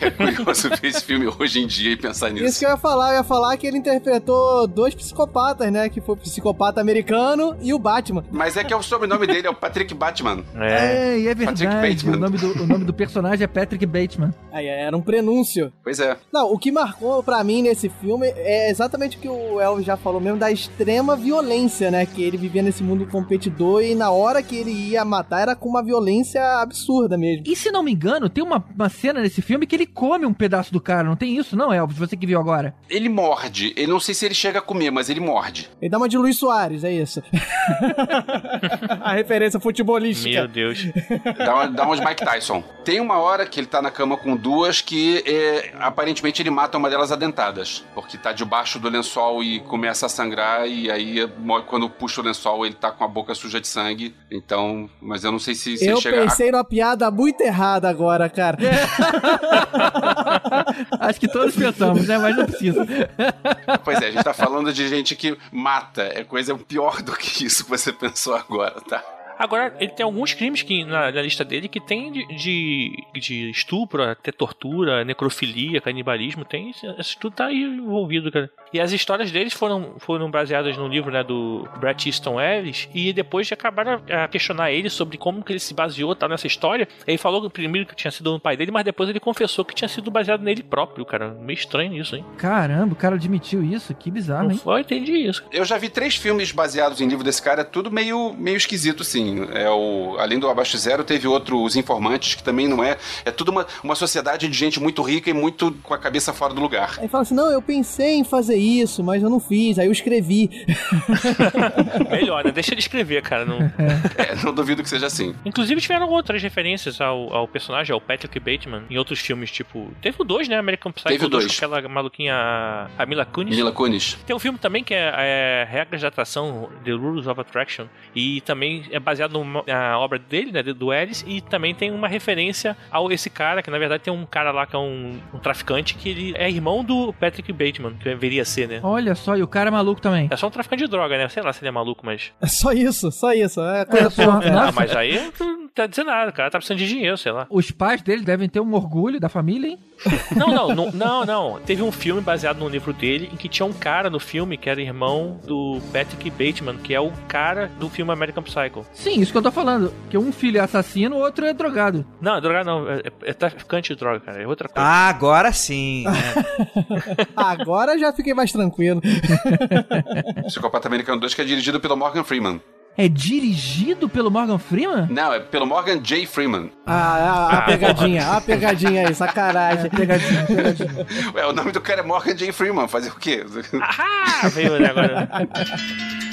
é curioso ver esse filme hoje em dia e pensar nisso. Isso que eu ia falar, eu ia falar que ele interpretou dois psicopatas, né? Que foi o psicopata americano e o Batman. Mas é que é o sobrenome dele, é o Patrick Batman. é. É, e é Patrick verdade. Bateman. O nome, do, o nome do personagem é Patrick Bateman. Aí era um prenúncio. Pois é. Não, o que marcou pra mim nesse filme é exatamente o que o Elvis já falou mesmo, da extrema violência, né? Que ele vivia nesse mundo competidor e na hora que ele ia matar era com uma violência absurda mesmo. E se não me engano, tem uma, uma cena nesse filme que ele come um pedaço do cara, não tem isso não, Elvis? Você que viu agora. Ele morde. Eu não sei se ele chega a comer, mas ele morde. Ele dá uma de Luiz Soares, é isso. A referência futebolística. Meu Deus. Dá, uma, dá umas Mike Tyson. Tem uma hora que ele tá na cama com duas que é, aparentemente ele mata uma delas adentadas. Porque tá debaixo do lençol e começa a sangrar, e aí quando puxa o lençol ele tá com a boca suja de sangue. Então, mas eu não sei se, se Eu chega. a- pensei numa piada muito errada agora, cara. Acho que todos pensamos, né? Mas não precisa. Pois é, a gente tá falando de gente que mata. É coisa pior do que isso que você pensou agora, tá? Agora, ele tem alguns crimes que, na, na lista dele que tem de, de, de estupro, até tortura, necrofilia, canibalismo, tem. Isso tudo tá aí envolvido, cara. E as histórias deles foram, foram baseadas no livro né, do Bret Easton Ellis e depois acabaram a questionar ele sobre como que ele se baseou tá, nessa história. Ele falou primeiro que tinha sido no pai dele, mas depois ele confessou que tinha sido baseado nele próprio, cara. Meio estranho isso, hein? Caramba, o cara admitiu isso, que bizarro, Não hein? foi, entendi isso. Eu já vi três filmes baseados em livro desse cara, é tudo meio, meio esquisito, sim. É o, além do Abaixo de Zero, teve outro, Os Informantes, que também não é. É tudo uma, uma sociedade de gente muito rica e muito com a cabeça fora do lugar. Aí fala assim: não, eu pensei em fazer isso, mas eu não fiz. Aí eu escrevi. Melhor, né? Deixa ele escrever, cara. Não... É, não duvido que seja assim. Inclusive tiveram outras referências ao, ao personagem, ao Patrick Bateman, em outros filmes, tipo. Teve o 2, né? American Psycho Teve o 2, dois. com aquela maluquinha, a Mila Kunis. Mila Kunis. Tem um filme também que é, é Regras de Atração, The Rules of Attraction, e também é baseado na obra dele, né, do Ellis, e também tem uma referência ao esse cara, que na verdade tem um cara lá que é um, um traficante, que ele é irmão do Patrick Bateman, que deveria ser, né? Olha só, e o cara é maluco também. É só um traficante de droga, né? Sei lá se ele é maluco, mas. É só isso, só isso. É coisa É só-. Ah, mas aí não tá dizendo nada, o cara tá precisando de dinheiro, sei lá. Os pais dele devem ter um orgulho da família, hein? Não, não, não, não, não. Teve um filme baseado num livro dele em que tinha um cara no filme que era irmão do Patrick Bateman, que é o cara do filme American Psycho. Sim, isso que eu tô falando. Que um filho é assassino, o outro é drogado. Não, é droga não, é, é traficante de droga, cara, é outra coisa. Ah, agora sim. né? Agora já fiquei mais tranquilo. Psicopata Americano 2, que é dirigido pelo Morgan Freeman. É dirigido pelo Morgan Freeman? Não, é pelo Morgan J. Freeman. Ah, a, a pegadinha, a pegadinha aí, sacanagem. Pegadinha, pegadinha. Ué, o nome do cara é Morgan J. Freeman. Fazer o quê? Ah, veio né, agora.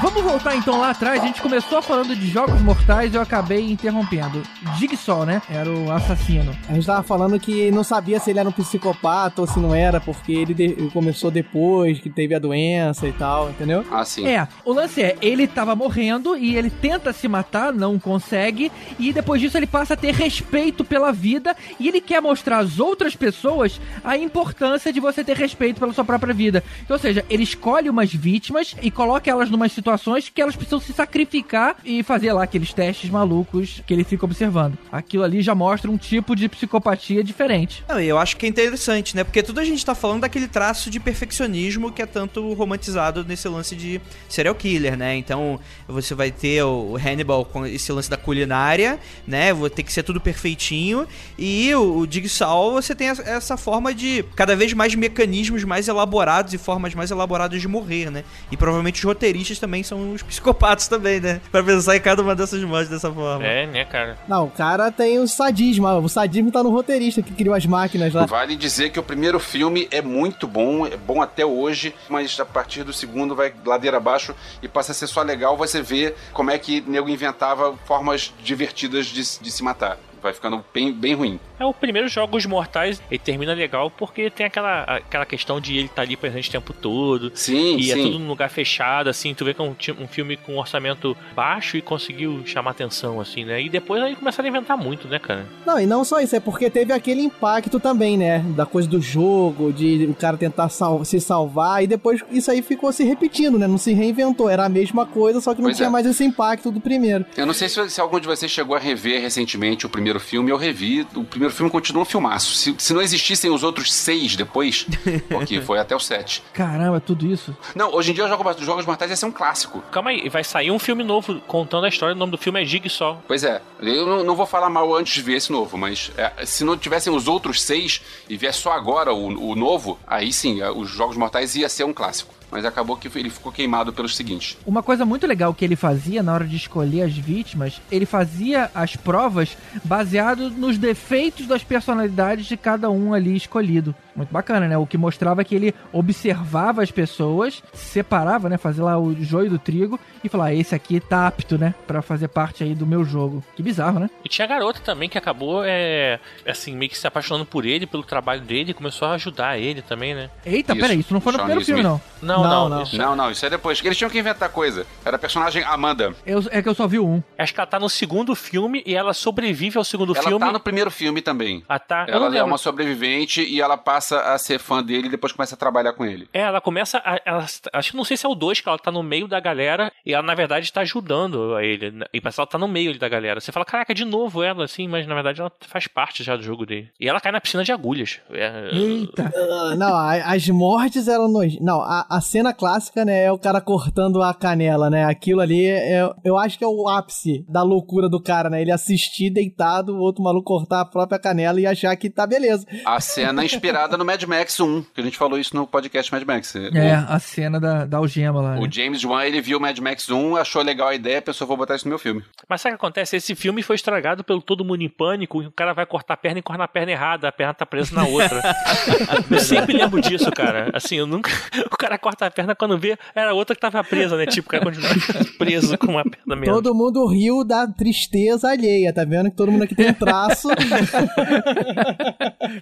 Vamos voltar então lá atrás. A gente começou falando de jogos mortais e eu acabei interrompendo. Jigsaw, né? Era o assassino. A gente tava falando que não sabia se ele era um psicopata ou se não era, porque ele, de- ele começou depois que teve a doença e tal, entendeu? Ah, sim. É, o lance é, ele tava morrendo e ele tenta se matar, não consegue, e depois disso ele passa a ter respeito pela vida e ele quer mostrar às outras pessoas a importância de você ter respeito pela sua própria vida. Então, ou seja, ele escolhe umas vítimas e coloca elas numa situações que elas precisam se sacrificar e fazer lá aqueles testes malucos que ele fica observando. Aquilo ali já mostra um tipo de psicopatia diferente. Não, eu acho que é interessante, né? Porque tudo a gente tá falando daquele traço de perfeccionismo que é tanto romantizado nesse lance de serial killer, né? Então, você vai ter o Hannibal com esse lance da culinária, né? Vou ter que ser tudo perfeitinho. E o, o Jigsaw, você tem essa forma de cada vez mais mecanismos mais elaborados e formas mais elaboradas de morrer, né? E provavelmente os roteiristas também são os psicopatas também, né? Pra pensar em cada uma dessas mortes dessa forma. É, né, cara? Não, o cara tem o sadismo. O sadismo tá no roteirista que criou as máquinas lá. Vale dizer que o primeiro filme é muito bom, é bom até hoje, mas a partir do segundo vai ladeira abaixo e passa a ser só legal você ver como é que nego inventava formas divertidas de, de se matar. Vai ficando bem, bem ruim. É o primeiro Jogos Mortais, ele termina legal porque tem aquela, aquela questão de ele estar ali presente o tempo todo. Sim, E é sim. tudo num lugar fechado, assim, tu vê que é um, um filme com um orçamento baixo e conseguiu chamar atenção, assim, né? E depois aí começaram a inventar muito, né, cara? Não, e não só isso, é porque teve aquele impacto também, né? Da coisa do jogo, de o cara tentar sal- se salvar, e depois isso aí ficou se repetindo, né? Não se reinventou, era a mesma coisa, só que não Pois tinha é. mais esse impacto do primeiro. Eu não sei se, se algum de vocês chegou a rever recentemente o primeiro filme. Eu revi. O primeiro filme continua um filmaço. Se, se não existissem os outros seis depois, porque foi até o sete. Caramba, tudo isso. Não, hoje em dia os Jogos, os Jogos Mortais ia ser um clássico. Calma aí, vai sair um filme novo contando a história, o nome do filme é Jigsaw. Pois é, eu não, não vou falar mal antes de ver esse novo, mas é, se não tivessem os outros seis e vier só agora o, o novo, aí sim, é, os Jogos Mortais ia ser um clássico. Mas acabou que ele ficou queimado pelos seguintes. Uma coisa muito legal que ele fazia na hora de escolher as vítimas, ele fazia as provas baseado nos defeitos das personalidades de cada um ali escolhido. Muito bacana, né? O que mostrava que ele observava as pessoas, separava, né? Fazia lá o joio do trigo e falava, ah, esse aqui tá apto, né? Pra fazer parte aí do meu jogo. Que bizarro, né? E tinha a garota também que acabou, é, assim, meio que se apaixonando por ele, pelo trabalho dele, e começou a ajudar ele também, né? Eita, Isso. peraí, isso não foi no Shawnee primeiro filme, Smith. não. Não, Não, não. não. isso- Não, não, isso é depois. Eles tinham que inventar coisa. Era a personagem Amanda. Eu- é que eu só vi um. Acho que ela tá no segundo filme e ela sobrevive ao segundo Ela filme. tá no primeiro filme também. Ah, tá. Eu não Ela é lembro. uma sobrevivente e ela passa a ser fã dele e depois começa a trabalhar com ele. É, ela começa. A, ela- acho que não sei se é o 2, que ela tá no meio da galera e ela, na verdade, tá ajudando a ele. né? E parece que ela tá no meio ali da galera. Você fala, caraca, de novo ela, assim, mas na verdade ela faz parte já do jogo dele. E ela cai na piscina de agulhas. É, Eita. Ah, não, a- as mortes eram noj... Não, a, a cena clássica, né, é o cara cortando a canela, né? Aquilo ali, é, eu acho que é o ápice da loucura do cara, né? Ele assistir deitado, o outro maluco cortar a própria canela e achar que tá beleza. A cena inspirada no Mad Max 1, que a gente falou isso no podcast Mad Max. É, a cena da, da algema lá. O, né? o James Wan, ele viu o Mad Max 1, achou legal a ideia, pensou, vou botar isso no meu filme. Mas sabe o que acontece? Esse filme foi estragado pelo Todo Mundo em Pânico e o cara vai cortar a perna e corta na perna errada, a perna tá presa na outra. eu sempre lembro disso, cara. Assim, eu nunca. O cara corta a perna quando vê, era a outra que tava presa, né? Tipo, o cara continua preso com uma perna mesmo. Todo mundo riu da tristeza alheia, tá vendo? Que todo mundo aqui tem um traço.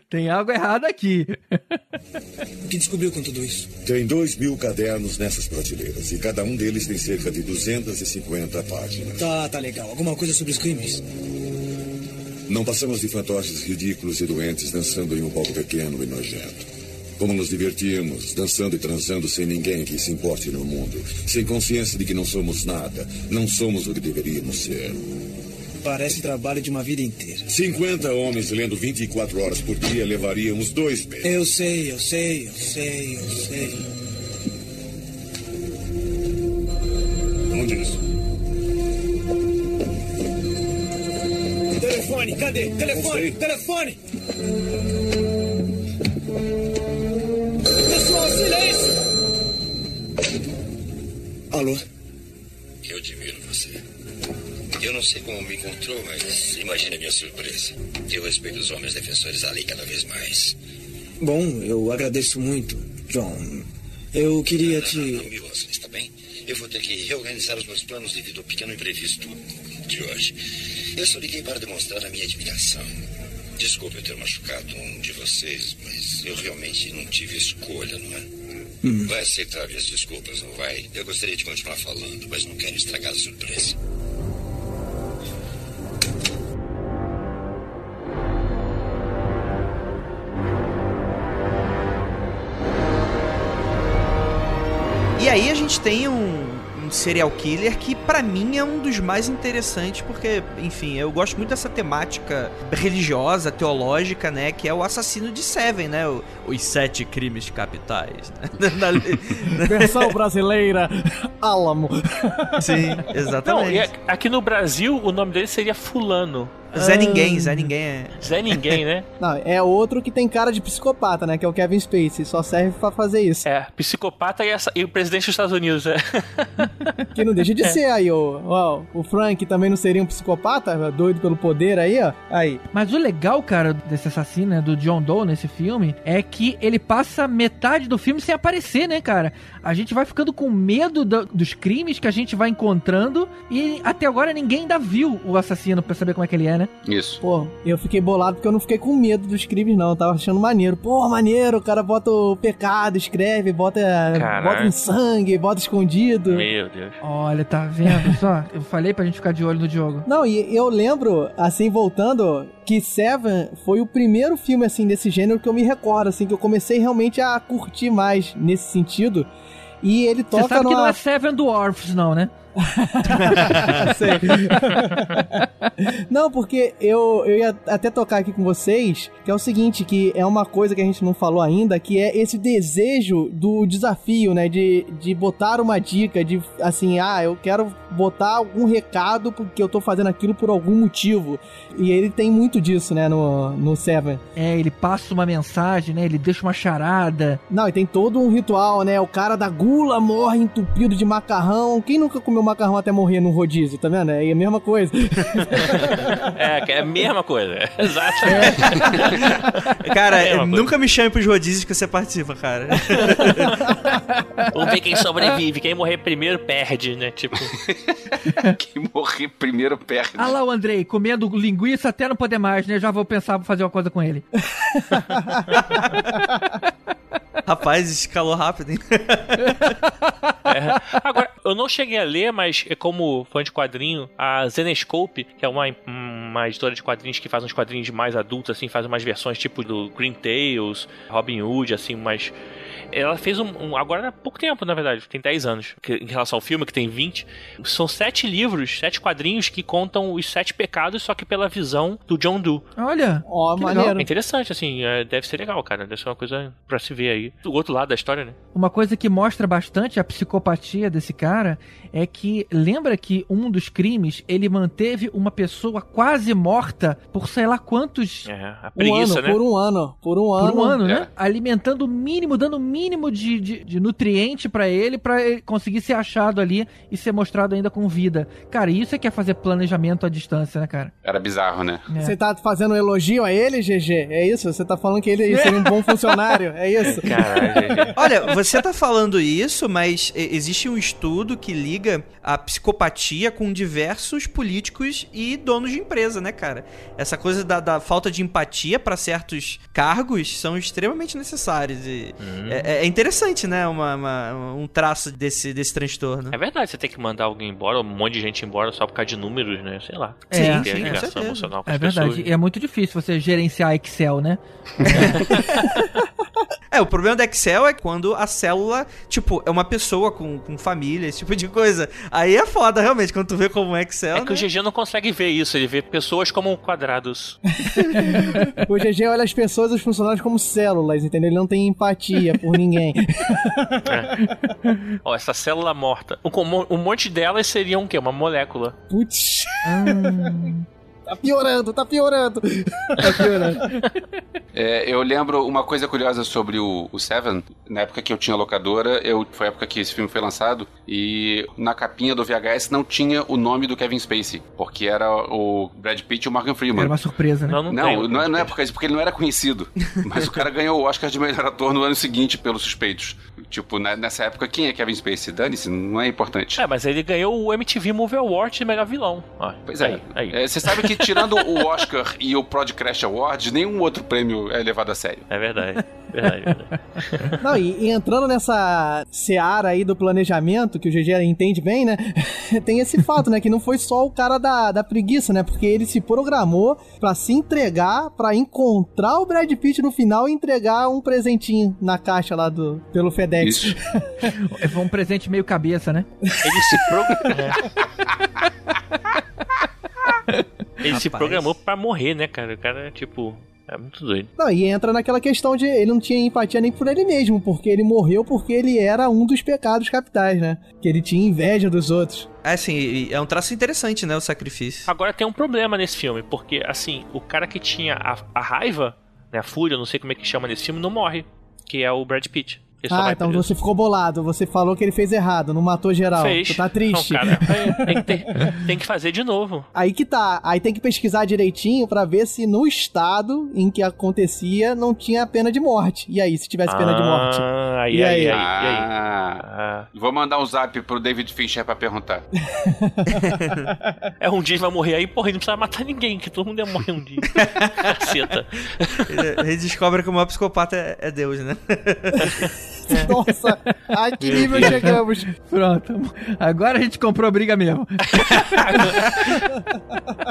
Tem algo errado aqui. O que descobriu com tudo isso? Tem dois mil cadernos nessas prateleiras e cada um deles tem cerca de 250 páginas. Tá, tá legal. Alguma coisa sobre os crimes? Não passamos de fantoches ridículos e doentes dançando em um palco pequeno e nojento. Como nos divertimos, dançando e transando sem ninguém que se importe no mundo, sem consciência de que não somos nada, não somos o que deveríamos ser. Parece trabalho de uma vida inteira. 50 homens lendo 24 horas por dia levaríamos dois meses. Eu sei, eu sei, eu sei, eu sei. Onde é isso? Telefone, cadê? Telefone, telefone! Pessoal, silêncio! Alô? Eu não sei como me encontrou, mas imagine a minha surpresa. Eu respeito os homens defensores da lei cada vez mais. Bom, eu agradeço muito, John. Eu queria Não te. me ouça, está bem? Eu vou ter que reorganizar os meus planos devido ao pequeno imprevisto de hoje. Eu só liguei para demonstrar a minha admiração. Desculpe eu ter machucado um de vocês, mas eu realmente não tive escolha, não é? Vai aceitar minhas desculpas, não vai? Eu gostaria de continuar falando, mas não quero estragar a surpresa. Gente tem um, um serial killer que pra mim é um dos mais interessantes porque, enfim, eu gosto muito dessa temática religiosa, teológica, né, que é o assassino de Seven, né, o- os sete crimes capitais, né? Na Versão brasileira, Álamo. Sim, Não, exatamente. a- aqui no Brasil o nome dele seria Fulano. Zé Ninguém, Zé Ninguém é... Zé Ninguém, né? Não, é outro que tem cara de psicopata, né? Que é o Kevin Spacey. Só serve pra fazer isso. É, psicopata e, essa- e o presidente dos Estados Unidos. É. Que não deixa de ser aí, ó. ó. O Frank também não seria um psicopata? Doido pelo poder aí, ó. Aí. Mas o legal, cara, desse assassino, né, do John Doe nesse filme, é que ele passa metade do filme sem aparecer, né, cara? A gente vai ficando com medo da- dos crimes que a gente vai encontrando e até agora ninguém ainda viu o assassino pra saber como é que ele é, né? Isso. Pô, eu fiquei bolado porque eu não fiquei com medo dos crimes, não. Eu tava achando maneiro. Pô, maneiro, o cara bota o pecado, escreve, bota, Caraca. bota em sangue, bota escondido. Meu Deus. Olha, tá vendo só? Eu falei pra gente ficar de olho no Diogo. Não, e eu lembro, assim, voltando, que Seven foi o primeiro filme, assim, desse gênero que eu me recordo, assim, que eu comecei realmente a curtir mais nesse sentido. E ele Você toca sabe que numa... não é Seven Dwarfs, não, né? Não, porque eu, eu ia até tocar aqui com vocês, que é o seguinte, que é uma coisa que a gente não falou ainda, que é esse desejo do desafio, né? De, de botar uma dica, de assim, ah, eu quero botar algum recado porque eu tô fazendo aquilo por algum motivo. E ele tem muito disso, né, no, no Seven. É, ele passa uma mensagem, né? Ele deixa uma charada. Não, e tem todo um ritual, né? O cara da gula morre entupido de macarrão. Quem nunca comeu macarrão até morrer num rodízio, tá vendo? É a mesma coisa. É, é a mesma coisa. Exato. Cara, É uma coisa. nunca me chame pros rodízios que você participa, cara. Vamos ver quem sobrevive. Quem morrer primeiro perde, né? Tipo. Quem morrer primeiro perde. Ah lá o Andrei, comendo linguiça até não poder mais, né? Já vou pensar pra fazer uma coisa com ele. Rapaz, escalou rápido, hein? É. Agora, eu não cheguei a ler, mas é como fã de quadrinho, a Zenescope, que é uma, uma editora de quadrinhos que faz uns quadrinhos mais adultos, assim, faz umas versões tipo do Green Tales, Robin Hood, assim, mais. Ela fez um, um- Agora há pouco tempo, na verdade, tem 10 anos. que- em relação ao filme, que tem 20. São sete livros, sete quadrinhos que contam os sete pecados, só que pela visão do John Doe. Olha, Ó, que maneiro. É interessante, assim, é, deve ser legal, cara. Deve ser uma coisa pra se ver aí. Do outro lado da história, né? Uma coisa que mostra bastante a psicopatia desse cara é que lembra que um dos crimes ele manteve uma pessoa quase morta por sei lá quantos É, a Um preguiça, ano, né? por um ano, por um ano. por um ano, é. né? Alimentando o mínimo, dando o mínimo de, de, de nutriente pra ele, pra ele conseguir ser achado ali e ser mostrado ainda com vida. Cara, isso é que é fazer planejamento à distância, né, cara? Era bizarro, né? É. Você tá fazendo um elogio a ele, GG? É isso? Você tá falando que ele seria um bom funcionário? É isso? Caralho. Olha, você tá falando isso, mas existe um estudo que liga a psicopatia com diversos políticos e donos de empresa, né, cara? Essa coisa da, da falta de empatia pra certos cargos são extremamente necessários. E é, é interessante, né? Uma, uma- um traço desse, desse transtorno. É verdade, você tem que mandar alguém embora, um monte de gente embora só por causa de números, né? Sei lá. Sim, Tem a sim, com ligação emocional com É as verdade. pessoas. E é muito difícil você gerenciar Excel, né? É, o problema do Excel é quando a célula, tipo, é uma pessoa com, com família, esse tipo de coisa. Aí é foda, realmente, quando tu vê como é Excel. É que o né? GG não consegue ver isso, ele vê pessoas como quadrados. O GG olha as pessoas e os funcionários como células, entendeu? Ele não tem empatia por ninguém. Ó, essa célula morta. Um, um monte delas seriam o quê? Uma molécula. Putz. Hum, Tá piorando, tá piorando. Tá piorando. É, eu lembro uma coisa curiosa sobre o, o Seven. Na época que eu tinha locadora, eu, foi a época que esse filme foi lançado, e na capinha do VHS não tinha o nome do Kevin Spacey, porque era o Brad Pitt e o Morgan Freeman. Era uma surpresa, né? Não, não, Não, tem. não, é, não é por causa disso, porque ele não era conhecido. Mas o cara ganhou o Oscar de melhor ator no ano seguinte pelos suspeitos. Tipo, na- nessa época, quem é Kevin Spacey? Dane-se, não é importante. É, mas ele ganhou o MTV Movie Award de melhor vilão. Ó, Pois é. Aí, aí. É, Você sabe que tirando o Oscar e o Prod Crash Awards, nenhum outro prêmio é levado a sério. É verdade. verdade, verdade. Não, e, e entrando nessa seara aí do planejamento, que o GG entende bem, né? Tem esse fato, né? Que não foi só o cara da, da preguiça, né? Porque ele se programou pra se entregar, pra encontrar o Brad Pitt no final e entregar um presentinho na caixa lá do pelo FedEx. Isso. Foi um presente meio cabeça, né? Ele se programou. Ele se Rapaz. programou pra morrer, né, cara? O cara, tipo, é muito doido. Não, e entra naquela questão de ele não tinha empatia nem por ele mesmo, porque ele morreu porque ele era um dos pecados capitais, né? Que ele tinha inveja dos outros. É assim, é um traço interessante, né? O sacrifício. Agora tem um problema nesse filme, porque, assim, o cara que tinha a, a raiva, né, a fúria, não sei como é que chama nesse filme, não morre, que é o Brad Pitt. Ele ah, então preso. você ficou bolado, você falou que ele fez errado, não matou geral. Fez. Tu tá triste. Não, cara, é, tem, que ter- tem que fazer de novo. Aí que tá. Aí tem que pesquisar direitinho pra ver se no estado em que acontecia não tinha pena de morte. E aí, se tivesse pena de morte? Ah, aí, E aí, aí, aí? aí, aí. Ah, Ah, vou mandar um zap pro David Fincher pra perguntar. é um dia ele vai morrer aí, porra, ele não precisa matar ninguém, que todo mundo ia morrer um dia. Caceta. Ele, ele descobre que o maior psicopata é, é Deus, né? Nossa, a que nível chegamos? Pronto. Agora a gente comprou briga mesmo.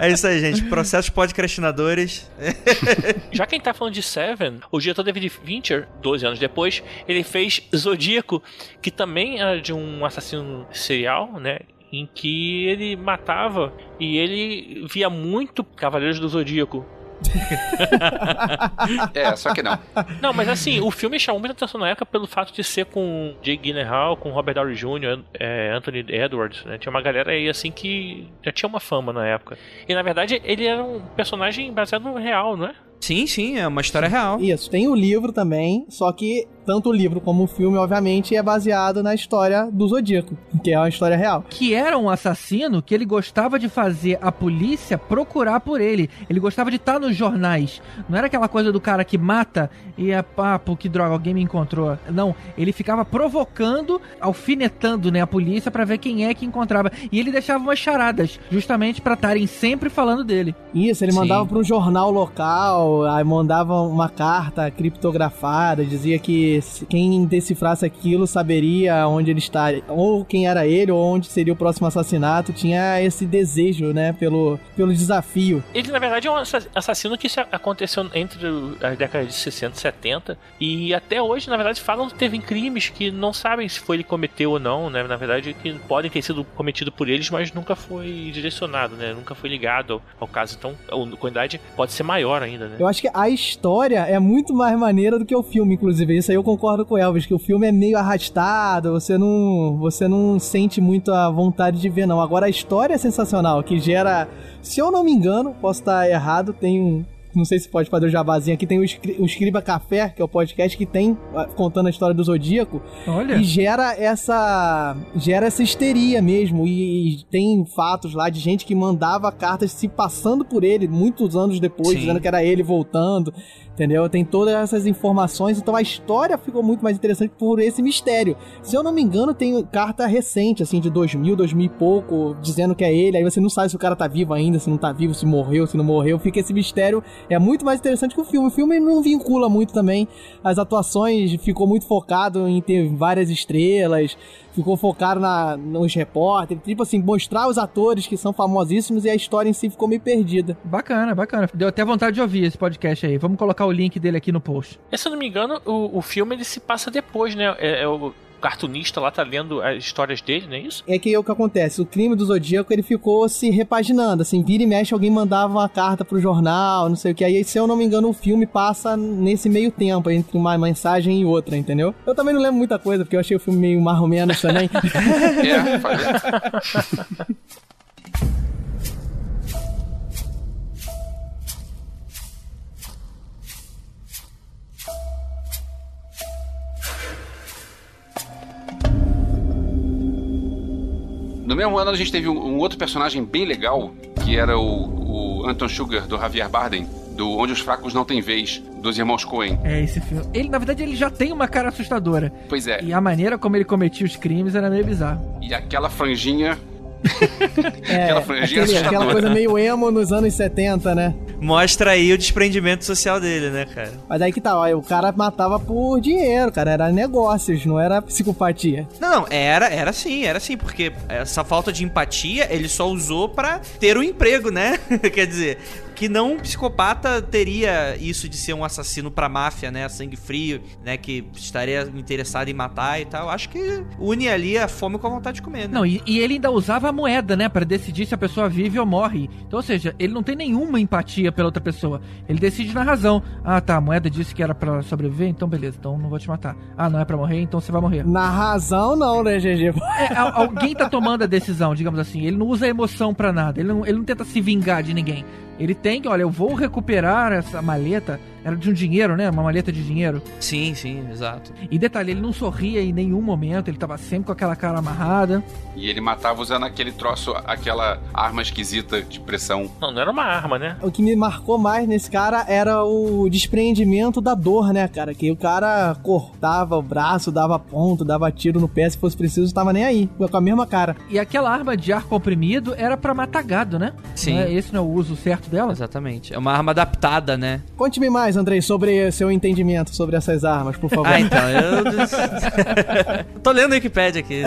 É isso aí, gente. Processos podcastinadores. Já que a gente tá falando de Seven, o diretor David Fincher, 12 anos depois, ele fez Zodíaco, que também era de um assassino serial, né? Em que ele matava e ele via muito Cavaleiros do Zodíaco. É, só que não. Não, mas assim, o filme chamou muita atenção na época pelo fato de ser com Jake Gyllenhaal, com Robert Downey Jr., é, Anthony Edwards, né? Tinha uma galera aí assim que já tinha uma fama na época. E na verdade ele era um personagem baseado no real, não é? Sim, sim, é uma história real. Isso, tem o livro também, só que tanto o livro como o filme, obviamente, é baseado na história do Zodíaco, que é uma história real. Que era um assassino que ele gostava de fazer a polícia procurar por ele. Ele gostava de estar nos jornais. Não era aquela coisa do cara que mata e é papo, que droga, alguém me encontrou. Não, ele ficava provocando, alfinetando né, a polícia pra ver quem é que encontrava. E ele deixava umas charadas, justamente pra estarem sempre falando dele. Isso, ele Sim. mandava para um jornal local, aí mandava uma carta criptografada, dizia que quem decifrasse aquilo saberia onde ele está, ou quem era ele, ou onde seria o próximo assassinato. Tinha esse desejo, né, pelo, pelo desafio. Ele, na verdade, é um assa- assassino que aconteceu entre as décadas de 60 e 70. E até hoje, na verdade, falam que teve crimes que não sabem se foi ele que cometeu ou não, né? Na verdade, que podem ter sido cometidos por eles, mas nunca foi direcionado, né? Nunca foi ligado ao, ao caso. Então, a quantidade pode ser maior ainda, né? Eu acho que a história é muito mais maneira do que o filme, inclusive. Isso aí eu concordo com o Elvis, que o filme é meio arrastado, você não, você não sente muito a vontade de ver, não. Agora a história é sensacional, que gera, se eu não me engano, posso estar errado, tem um. Não sei se pode fazer o jabazinho aqui. Tem o, Escri- o Escriba Café, que é o podcast que tem ah, contando a história do Zodíaco. Olha. E gera essa. gera essa histeria mesmo. E, e tem fatos lá de gente que mandava cartas se passando por ele muitos anos depois, Sim. dizendo que era ele voltando. Entendeu? Tem todas essas informações, então a história ficou muito mais interessante por esse mistério. Se eu não me engano, tem carta recente, assim, de 2000, 2000 e pouco, dizendo que é ele. Aí você não sabe se o cara tá vivo ainda, se não tá vivo, se morreu, se não morreu. Fica esse mistério. É muito mais interessante que o filme. O filme não vincula muito também. As atuações ficou muito focado em ter várias estrelas, ficou focado na, nos repórteres, tipo assim, mostrar os atores que são famosíssimos e a história em si ficou meio perdida. Bacana, bacana. Deu até vontade de ouvir esse podcast aí. Vamos colocar o link dele aqui no post. E, se eu não me engano, o, o filme ele se passa depois, né? É, é o cartunista lá tá lendo as histórias dele, não é isso? É que é o que acontece, o crime do Zodíaco ele ficou se repaginando, assim, vira e mexe alguém mandava uma carta pro jornal, não sei o que, aí se eu não me engano o filme passa nesse meio tempo, entre uma mensagem e outra, entendeu? Eu também não lembro muita coisa, porque eu achei o filme meio menos também. É, No mesmo ano a gente teve um, um outro personagem bem legal, que era o, o Anton Sugar, do Javier Bardem, do Onde os Fracos Não Têm Vez, dos irmãos Coen. É, esse filme. Ele, na verdade, ele já tem uma cara assustadora. Pois é. E a maneira como ele cometia os crimes era meio bizarro. E aquela franjinha. É, aquela franjinha aquele- aquela coisa meio emo nos anos 70, né? Mostra aí o desprendimento social dele, né, cara? Mas aí que tá, ó, o cara matava por dinheiro, cara, era negócios, não era psicopatia. Não, não, era, era sim, era sim, porque essa falta de empatia ele só usou pra ter um emprego, né? Quer dizer, que não um psicopata teria isso de ser um assassino pra máfia, né? Sangue frio, né? Que estaria interessado em matar e tal. Acho que une ali a fome com a vontade de comer, né? Não, e, e ele ainda usava a moeda, né, Pra decidir se a pessoa vive ou morre. Então, ou seja, ele não tem nenhuma empatia pela outra pessoa. Ele decide na razão. Ah, tá, a moeda disse que era pra sobreviver, então beleza, então não vou te matar. Ah, não é pra morrer, então você vai morrer. Na razão, não, né, GG? É, al- alguém tá tomando a decisão, digamos assim. Ele não usa emoção pra nada. Ele não, ele não tenta se vingar de ninguém. Ele tem que, olha, eu vou recuperar essa maleta. Era de um dinheiro, né? Uma maleta de dinheiro. Sim, sim, exato. E detalhe, ele não sorria em nenhum momento. Ele tava sempre com aquela cara amarrada. E ele matava usando aquele troço, aquela arma esquisita de pressão. Não, não era uma arma, né? O que me marcou mais nesse cara era o desprendimento da dor, né, cara? Que o cara cortava o braço, dava ponto, dava tiro no pé, se fosse preciso, tava nem aí. Com a mesma cara. E aquela arma de ar comprimido era pra matar gado, né? Sim. Não é- Esse não é o uso certo dela? Exatamente. É uma arma adaptada, né? Conte-me mais, Andrei, sobre seu entendimento sobre essas armas, por favor. Ah, então, eu. tô lendo o Wikipedia aqui.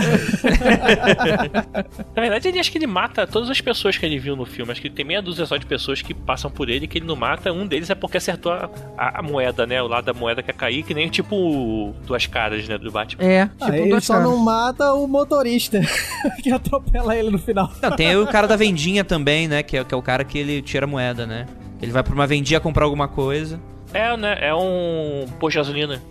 Na verdade, ele acho que ele mata todas as pessoas que ele viu no filme. Acho que tem meia dúzia só de pessoas que passam por ele que ele não mata. Um deles é porque acertou a, a- a moeda, né? O lado da moeda quer cair, que nem tipo duas caras, né? Do Batman. É, Ah, tipo ele duas só caras. não mata o motorista que atropela ele no final. Não, tem o cara da vendinha também, né? Que é, que é o cara que ele tira a moeda, né? Ele vai pra uma vendinha comprar alguma coisa. É, né? É um posto de gasolina.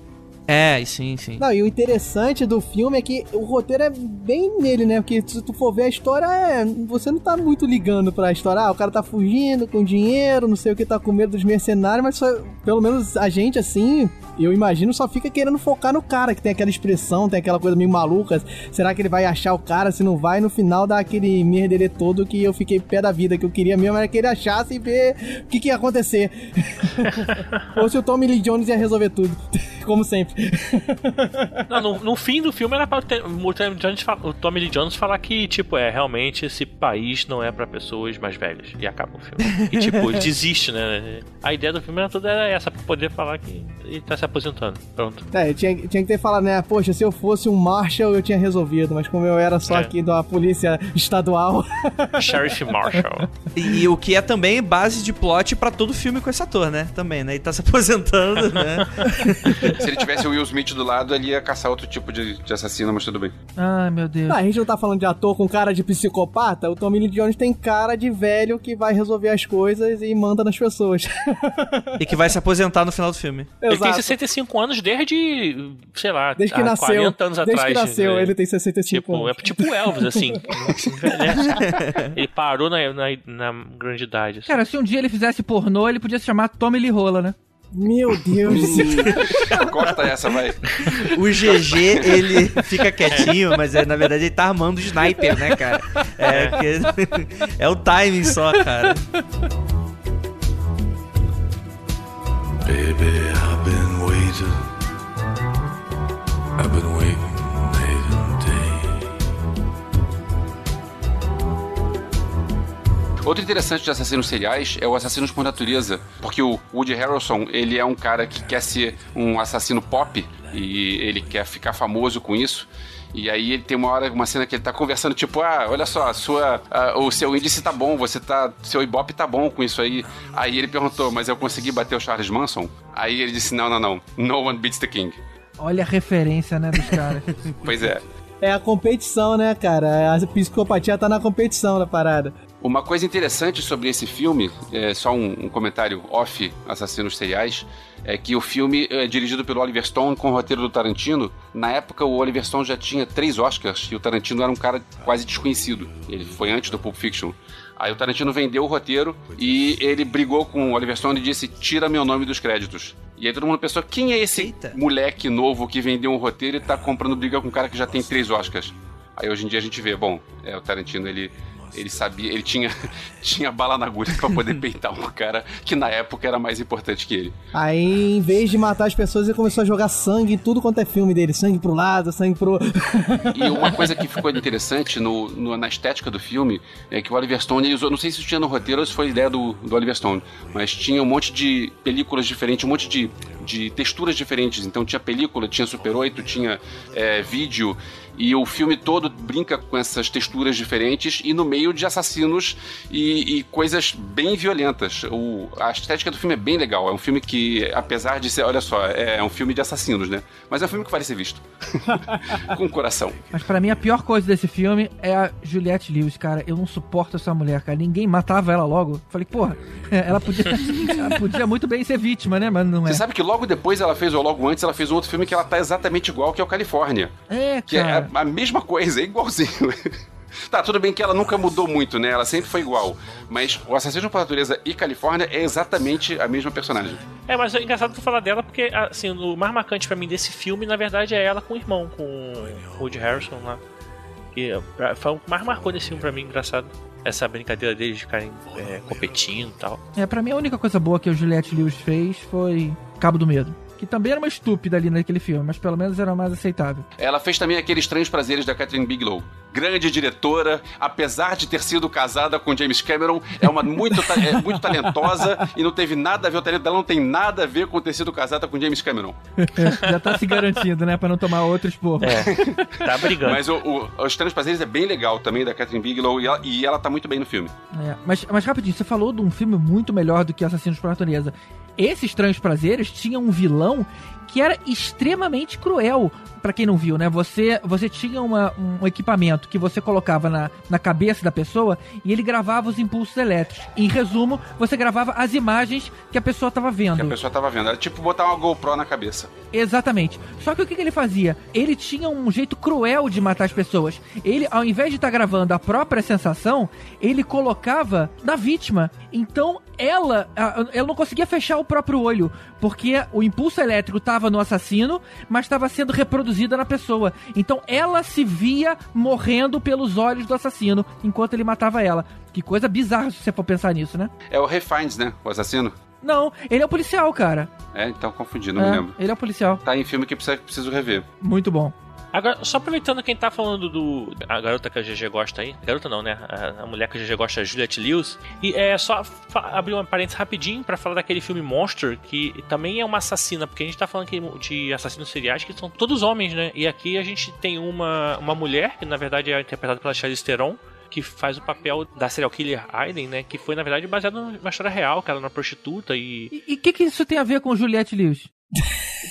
É, e sim, sim. Não, e o interessante do filme é que o roteiro é bem nele, né? Porque se tu for ver a história, é... você não tá muito ligando pra história. Ah, o cara tá fugindo com dinheiro, não sei o que, tá com medo dos mercenários, mas só- pelo menos a gente, assim, eu imagino, só fica querendo focar no cara, que tem aquela expressão, tem aquela coisa meio maluca. Será que ele vai achar o cara? Se não vai, no final dá aquele merderê todo que eu fiquei pé da vida, que eu queria mesmo era que ele achasse e ver o que, que ia acontecer. Ou se o Tommy Lee Jones ia resolver tudo, como sempre. Não, no, no fim do filme era pra ter- o Tommy Jones o Tommy Lee Jones falar que, tipo, é, realmente esse país não é pra pessoas mais velhas. E acaba o filme. E, tipo, ele desiste, né? A ideia do filme era toda era essa, pra poder falar que ele tá se aposentando. Pronto. É, tinha, tinha que ter falado, né? Poxa, se eu fosse um Marshall, eu tinha resolvido. Mas como eu era só É. aqui da polícia estadual. Sheriff Marshall. E, e o que é também base de plot pra todo filme com esse ator, né? Também, né? Ele tá se aposentando, né? Se ele tivesse o Will Smith do lado, ele ia caçar outro tipo de, de assassino, mas tudo bem. Ai, meu Deus. Ah, a gente não tá falando de ator com cara de psicopata. O Tommy Lee Jones tem cara de velho que vai resolver as coisas e manda nas pessoas. e que vai se aposentar no final do filme. Ele tem Exato. 65 anos desde, sei lá, Desde que nasceu. 40 anos Desde atrás. que nasceu, né? ele tem 65 Tipo, é anos. tipo o Elvis, assim. não ele parou na, na, na grande idade. assim. Cara, se um dia ele fizesse pornô, ele podia se chamar Tommy Lee Rola, né? Meu Deus do céu. Corta essa, vai. O GG, ele fica quietinho, mas é, na verdade ele tá armando o sniper, né, cara? É, que- é o timing só, cara. Baby, I've been waiting. I've been waiting Outro interessante de assassinos seriais é o Assassinos por Natureza, porque o Woody Harrelson, ele é um cara que quer ser um assassino pop e ele quer ficar famoso com isso. E aí ele tem uma hora, uma cena que ele tá conversando, tipo, ah, olha só, a sua, ah, o seu índice tá bom, você tá, seu ibope tá bom com isso aí. Aí ele perguntou, mas eu consegui bater o Charles Manson? Aí ele disse, não, não, não, no one beats the king. Olha a referência, né, dos caras. Pois é. É a competição, né, cara? A psicopatia tá na competição da parada. Uma coisa interessante sobre esse filme, é só um, um comentário off Assassinos Seriais, é que o filme é dirigido pelo Oliver Stone com o roteiro do Tarantino. Na época, o Oliver Stone já tinha três Oscars e o Tarantino era um cara quase desconhecido. Ele foi antes do Pulp Fiction. Aí o Tarantino vendeu o roteiro e ele brigou com o Oliver Stone e disse: Tira meu nome dos créditos. E aí todo mundo pensou: quem é esse moleque novo que vendeu um roteiro e tá comprando briga com um cara que já tem três Oscars? Aí hoje em dia a gente vê, bom, é, o Tarantino ele ele sabia, ele tinha, tinha bala na agulha pra poder peitar um cara que na época era mais importante que ele. Aí, em vez de matar as pessoas, ele começou a jogar sangue em tudo quanto é filme dele. Sangue pro lado, sangue pro. E uma coisa que ficou interessante no, no- na estética do filme é que o Oliver Stone ele usou, não sei se isso tinha no roteiro ou se foi ideia do, do Oliver Stone, mas tinha um monte de películas diferentes, um monte de, de texturas diferentes. Então tinha película, tinha Super 8, tinha é, vídeo. E o filme todo brinca com essas texturas diferentes e no meio de assassinos e, e coisas bem violentas. O, a estética do filme é bem legal. É um filme que, apesar de ser, olha só, é um filme de assassinos, né? Mas é um filme que vale ser visto. com o coração. Mas pra mim a pior coisa desse filme é a Juliette Lewis, cara. Eu não suporto essa mulher, cara. Ninguém matava ela logo. Falei, porra, ela podia, ela podia muito bem ser vítima, né? Mas não é. Você sabe que logo depois ela fez, ou logo antes, ela fez um outro filme que ela tá exatamente igual, que é o Califórnia. É, Que é cara. A mesma coisa, é igualzinho. Tá, tudo bem que ela nunca mudou muito, né? Ela sempre foi igual. Mas o Assassino por Natureza e Califórnia é exatamente a mesma personagem. É, mas é engraçado tu falar dela porque, assim, o mais marcante pra mim desse filme, na verdade, é ela com o irmão, com o Woody Harrison lá. E pra- foi o que mais marcou nesse filme pra mim, engraçado. Essa brincadeira deles de ficarem é, competindo e tal. É, pra mim a única coisa boa que a Juliette Lewis fez foi Cabo do Medo. Que também era uma estúpida ali naquele filme, mas pelo menos era mais aceitável. Ela fez também aqueles Estranhos Prazeres da Catherine Bigelow. Grande diretora, apesar de ter sido casada com James Cameron, é uma muito, é muito talentosa e não teve nada a ver, o talento dela não tem nada a ver com ter sido casada com James Cameron. Já tá se garantindo, né? Pra não tomar outro esporro. É, tá brigando. Mas o, o, Os Estranhos Prazeres é bem legal também, da Catherine Bigelow, e ela, e ela tá muito bem no filme. É, mas, mas rapidinho, você falou de um filme muito melhor do que Assassinos por Natureza. Esses Estranhos Prazeres tinha um vilão que era extremamente cruel. Pra quem não viu, né? Você, você tinha uma- um equipamento que você colocava na, na cabeça da pessoa e ele gravava os impulsos elétricos. Em resumo, você gravava as imagens que a pessoa estava vendo. Que a pessoa tava vendo. Era tipo botar uma GoPro na cabeça. Exatamente. Só que o que, que ele fazia? Ele tinha um jeito cruel de matar as pessoas. Ele, ao invés de estar gravando a própria sensação, ele colocava na vítima. Então ela, ela não conseguia fechar o próprio olho, porque o impulso elétrico estava no assassino, mas estava sendo na pessoa. Então ela se via morrendo pelos olhos do assassino enquanto ele matava ela. Que coisa bizarra se você for pensar nisso, né? É o Ray Fiennes, né? O assassino. Não, ele é o policial, cara. É, então confundi, não É, me lembro. Ele é o policial. Tá em filme que precisa, preciso rever. Muito bom. Agora, só aproveitando quem tá falando do. A garota que a GG gosta aí. Garota não, né? A, a mulher que a GG gosta a Juliette Lewis. E é só abrir uma parênteses rapidinho pra falar daquele filme Monster, que também é uma assassina, porque a gente tá falando aqui de assassinos seriais que são todos homens, né? E aqui a gente tem uma, uma mulher, que na verdade é interpretada pela Charlize Theron. Que faz o papel da serial killer Aiden, né? Que foi, na verdade, baseado numa história real, que ela era uma prostituta e. E o que, que isso tem a ver com Juliette Lewis?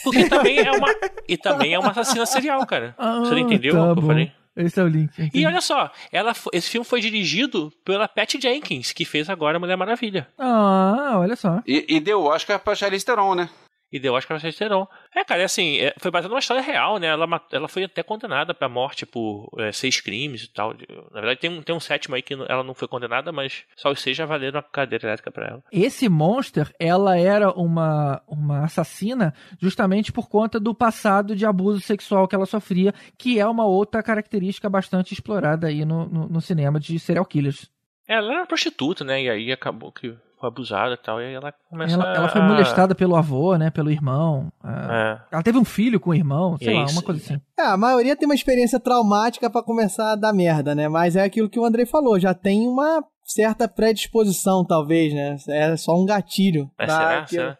Porque também é uma. E também é uma assassina serial, cara. Você não entendeu tá o que eu bom. falei? Esse é o link. E entendi. olha só, ela, esse filme foi dirigido pela Patty Jenkins, que fez agora Mulher Maravilha. Ah, olha só. E, e deu Oscar pra Charlize Theron, né? E deu Oscar pra Charlize. É, cara, é assim, é- foi baseado numa história real, né? Ela, ela foi até condenada pra morte por é, seis crimes e tal. Na verdade, tem um, tem um sétimo aí que ela não foi condenada, mas só os seis já valeram a cadeira elétrica pra ela. Esse Monster, ela era uma, uma assassina justamente por conta do passado de abuso sexual que ela sofria, que é uma outra característica bastante explorada aí no, no, no cinema de serial killers. Ela era uma prostituta, né? E aí acabou que foi abusada e tal. E aí ela começou Ela, ela foi a... molestada pelo avô, né? Pelo irmão. ah, É. Ela teve um filho com o irmão, sei E lá, é uma coisa assim. É, a maioria tem uma experiência traumática pra começar a dar merda, né? Mas é aquilo que o Andrei falou, já tem uma certa predisposição, talvez, né? É só um gatilho. É, pra será? que- será?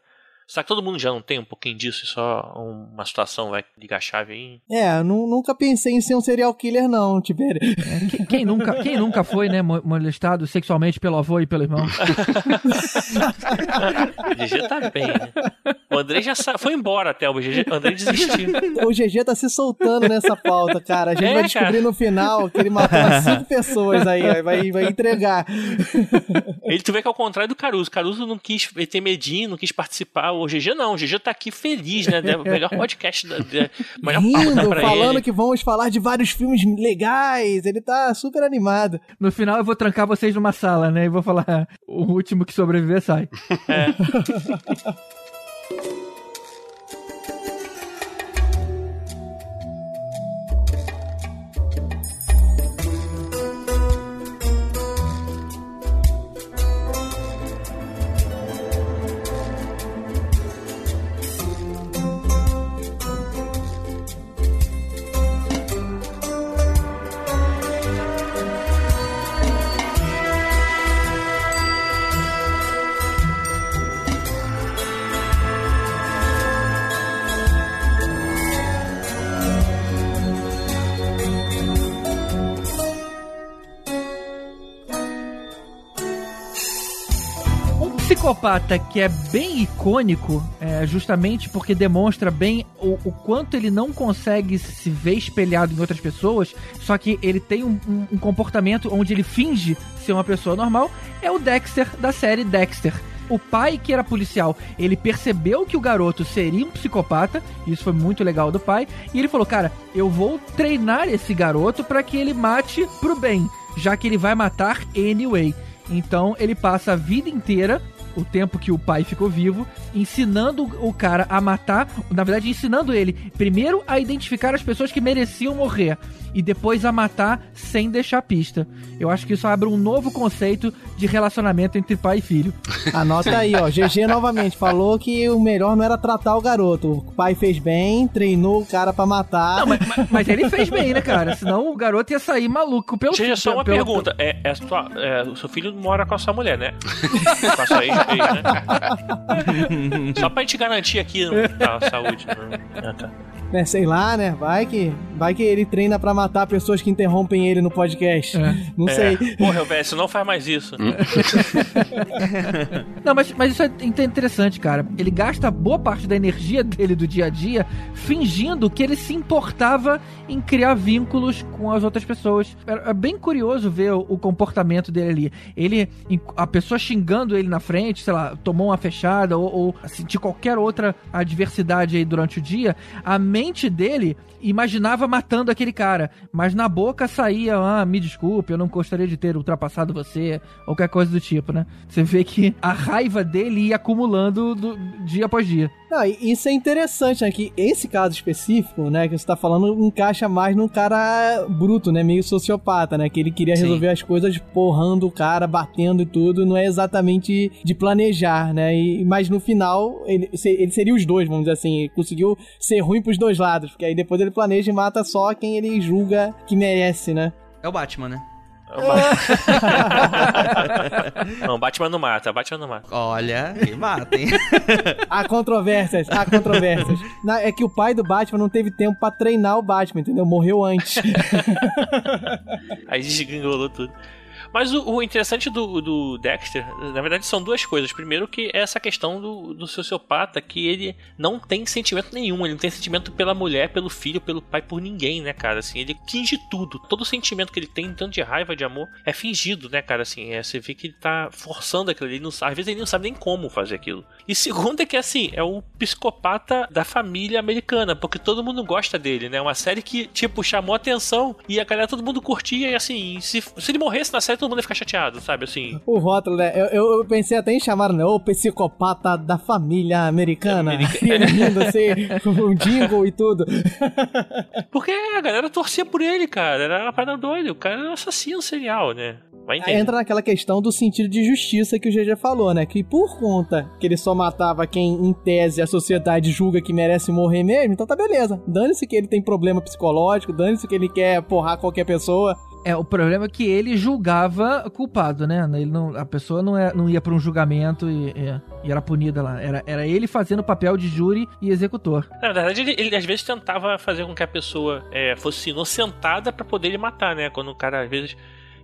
Será que todo mundo já não tem um pouquinho disso e só uma situação vai ligar a chave aí? É, nunca pensei em ser um serial killer, não, Tibério. Quem, quem nunca, quem nunca foi, né, mo- molestado sexualmente pelo avô e pelo irmão? O GG tá bem, né? O André já sa... foi embora até, o GG, o André desistiu. O GG tá se soltando nessa pauta, cara. A gente É, vai descobrir cara. no final que ele matou cinco pessoas aí, aí vai, vai entregar. Ele tu vê que é o contrário do Caruso. Caruso não quis, ele tem medinho, não quis participar. O GG não, o GG tá aqui feliz, né? O melhor podcast, da, da, melhor Rindo, pra falando ele. que vamos falar de vários filmes legais. Ele tá super animado. No final eu vou trancar vocês numa sala, né? E vou falar, o último que sobreviver sai. psicopata que é bem icônico, é, justamente porque demonstra bem o, o quanto ele não consegue se ver espelhado em outras pessoas, só que ele tem um, um- um comportamento onde ele finge ser uma pessoa normal, é o Dexter da série Dexter. O pai, que era policial, ele percebeu que o garoto seria um psicopata, isso foi muito legal do pai, e ele falou: Cara, eu vou treinar esse garoto para que ele mate pro bem, já que ele vai matar anyway. Então ele passa a vida inteira, o tempo que o pai ficou vivo, ensinando o cara a matar, na verdade, ensinando ele primeiro a identificar as pessoas que mereciam morrer e depois a matar sem deixar pista. Eu acho que isso abre um novo conceito de relacionamento entre pai e filho. Anota aí, ó. GG novamente falou que o melhor não era tratar o garoto. O pai fez bem, treinou o cara pra matar. Não, mas, mas- mas ele fez bem, né, cara? Senão o garoto ia sair maluco pelo Deixa só uma pelo- pergunta. É, é sua- é, o seu filho mora com a sua mulher, né? com a sua ex, né? Só pra gente garantir aqui a saúde. Né? Ah, tá. Né, sei lá, né? Vai que, vai que ele treina pra matar pessoas que interrompem ele no podcast. Não sei. É. Porra, velho, você não faz mais isso. Não, mas, mas isso é inte- interessante, cara. Ele gasta boa parte da energia dele do dia a dia fingindo que ele se importava em criar vínculos com as outras pessoas. É, é bem curioso ver o, o comportamento dele ali. Ele, a pessoa xingando ele na frente, sei lá, tomou uma fechada ou, ou sentir qualquer outra adversidade aí durante o dia, a mente dele imaginava matando aquele cara, mas na boca saía, ah, me desculpe, eu não gostaria de ter ultrapassado você, ou qualquer coisa do tipo, né? Você vê que a raiva dele ia acumulando do- dia após dia. Não, isso é interessante, né? Que esse caso específico, né, que você tá falando, encaixa mais num cara bruto, né? Meio sociopata, né? Que ele queria Sim. resolver as coisas porrando o cara, batendo e tudo. Não é exatamente de planejar, né? E, mas no final, ele, ele seria os dois, vamos dizer assim. Ele conseguiu ser ruim pros dois lados. Porque aí depois ele planeja e mata só quem ele julga que merece, né? É o Batman, né? Não, Batman não mata, Batman não mata. Olha, ele mata, hein? Há controvérsias, há controvérsias. Na- é que o pai do Batman não teve tempo pra treinar o Batman, entendeu? Morreu antes. Aí desgringolou tudo. Mas o, o interessante do, do Dexter, na verdade, são duas coisas. Primeiro, que é essa questão do, do sociopata, que ele não tem sentimento nenhum. Ele não tem sentimento pela mulher, pelo filho, pelo pai, por ninguém, né, cara? Assim, ele finge tudo. Todo sentimento que ele tem, tanto de raiva, de amor, é fingido, né, cara? Assim, é, você vê que ele tá forçando aquilo. Às vezes ele não sabe nem como fazer aquilo. E segundo é que, assim, é o psicopata da família americana, porque todo mundo gosta dele, né? Uma série que, tipo, chamou atenção e a galera, todo mundo curtia. E, assim, se, se ele morresse na série, todo mundo ia ficar chateado, sabe? Assim, O rótulo, né? Eu, eu- eu pensei até em chamar, né? O psicopata da família americana. Rindo assim, um jingle e tudo. Porque a galera torcia por ele, cara. Era uma parada doida. O cara era um assassino serial, né? Entra naquela questão do sentido de justiça que o GG falou, né? Que por conta que ele só matava quem, em tese, a sociedade julga que merece morrer mesmo, então tá beleza. Dane-se que ele tem problema psicológico, dane-se que ele quer porrar qualquer pessoa. É, o problema é que ele julgava culpado, né? Ele não, a pessoa não, é, não ia pra um julgamento e, e- era punida lá. Era, era ele fazendo o papel de júri e executor. Na verdade, ele, ele às vezes tentava fazer com que a pessoa é, fosse inocentada pra poder ele matar, né? Quando o cara às vezes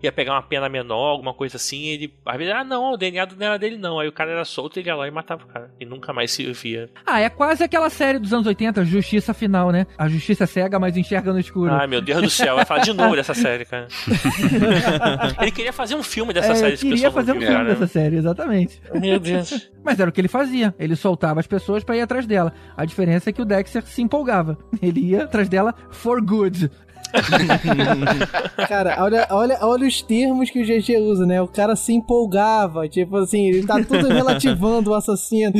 ia pegar uma pena menor, alguma coisa assim, ele às vezes, ah, não, o DNA não era dele não. Aí o cara era solto, ele ia lá e matava o cara. E nunca mais se via. Ah, é quase aquela série dos anos 80, Justiça Final, né? A justiça é cega, mas enxerga no escuro. Ai, meu Deus do céu, vai falar de novo dessa série, cara. ele queria fazer um filme dessa É, série, esse queria fazer um filme cara. dessa série, exatamente. Meu Deus. Mas era o que ele fazia. Ele soltava as pessoas pra ir atrás dela. A diferença é que o Dexter se empolgava. Ele ia atrás dela for good. Cara, olha, olha, olha os termos que o GG usa, né? O cara se empolgava, tipo assim, ele tá tudo relativando o assassino.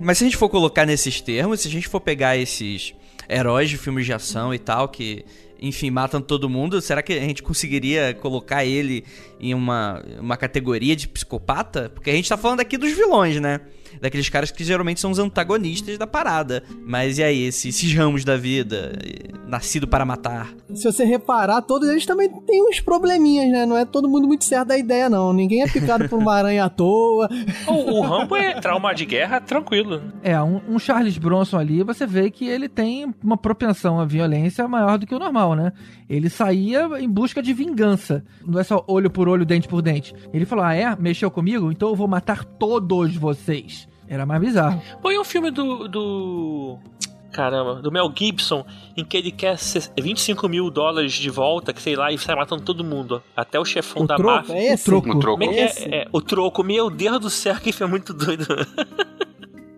Mas se a gente for colocar nesses termos, se a gente for pegar esses heróis de filmes de ação e tal, que, enfim, matam todo mundo, será que a gente conseguiria colocar ele em uma, uma categoria de psicopata? Porque a gente tá falando aqui dos vilões, né? Daqueles caras que geralmente são os antagonistas da parada. Mas e aí, esses, esses ramos da vida, eh, nascido para matar? Se você reparar, todos eles também têm uns probleminhas, né? Não é todo mundo muito certo da ideia, não. Ninguém é picado por uma aranha à toa. O, o Rambo é trauma de guerra tranquilo. É, um, um Charles Bronson ali, você vê que ele tem uma propensão à violência maior do que o normal, né? Ele saía em busca de vingança. Não é só olho por olho, dente por dente. Ele falou: ah, é? Mexeu comigo? Então eu vou matar todos vocês. Era mais bizarro. Põe um filme do. do. Caramba, do Mel Gibson, em que ele quer se- 25 mil dólares de volta, que sei lá, e sai matando todo mundo. Até o chefão O da troco, máfia. é esse? O troco. No troco. É é? Esse? É, o troco, meu Deus do céu, que foi muito doido.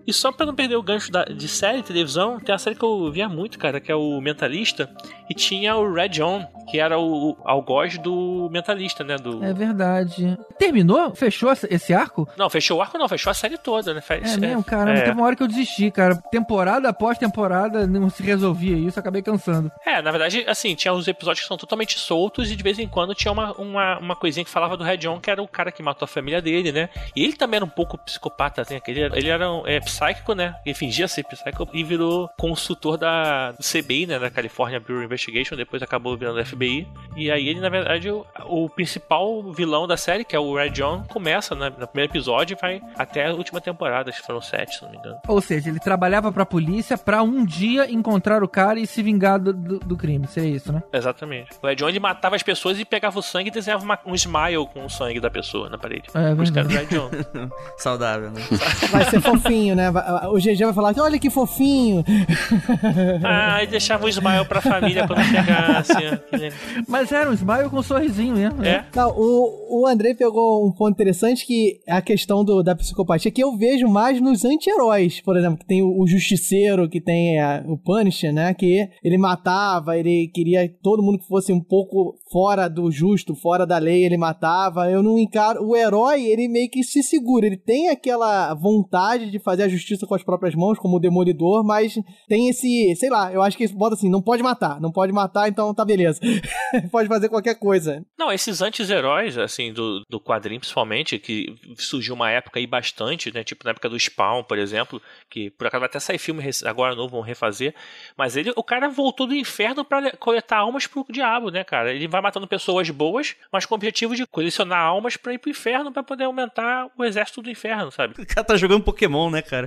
E só pra não perder o gancho da- de série, televisão, tem uma série que eu via muito, cara, que é o Mentalista. E tinha o Red John, que era o, o algoz do Mentalista, né? Do... É verdade. Terminou? Fechou esse- arco? Não, fechou o arco não, fechou a série toda, né? Fez- É mesmo, caramba. é. Teve uma hora que eu desisti, cara. Temporada após temporada não se resolvia isso, acabei cansando. É, na verdade, assim, tinha os episódios que são totalmente soltos e de vez em quando tinha uma, uma, uma coisinha que falava do Red John, que era o cara que matou a família dele, né? E ele também era um pouco psicopata, né? Ele, era- ele era um, é, psíquico, né? Ele fingia ser psíquico e virou consultor da CBI, né? Da California Bureau of Investigation, depois acabou virando FBI. E aí ele, na verdade, o, o principal vilão da série, que é o Red John, começa né, no primeiro episódio e vai até a última temporada, acho que foram sete, se não me engano. Ou seja, ele trabalhava pra polícia pra um dia encontrar o cara e se vingar do, do, do crime. Seria isso, né? Exatamente. O Red John ele matava as pessoas e pegava o sangue e desenhava uma- um smile com o sangue da pessoa na parede. É Por isso que era o. Red John. Saudável, né? Vai ser fofinho, né? Vai- O GG vai falar que olha que fofinho. Ah, e deixava o smile pra família quando chegasse. Mas era um smile com um sorrisinho mesmo. né? É. Não, o, o André pegou um ponto interessante que é a questão do, da psicopatia, que eu vejo mais nos anti-heróis, por exemplo, que tem o, o Justiceiro, que tem a- o Punisher, né? Que ele matava, ele queria que todo mundo que fosse um pouco fora do justo, fora da lei, ele matava. Eu não encaro. O herói, ele meio que se segura, ele tem aquela vontade de fazer a justiça com as próprias mãos, como o Demolidor, mas tem esse, sei lá, eu acho que bota assim, não pode matar, não pode matar, então tá beleza. pode fazer qualquer coisa. Não, esses anti-heróis, assim, do, do quadrinho principalmente, que surgiu uma época aí bastante, né? Tipo na época do Spawn, por exemplo, que por acaso vai até sair filme agora novo, vão refazer. Mas ele, o cara voltou do inferno pra le- coletar almas pro diabo, né, cara? Ele vai matando pessoas boas, mas com o objetivo de colecionar almas pra ir pro inferno pra poder aumentar o exército do inferno, sabe? O cara tá jogando Pokémon, né, cara?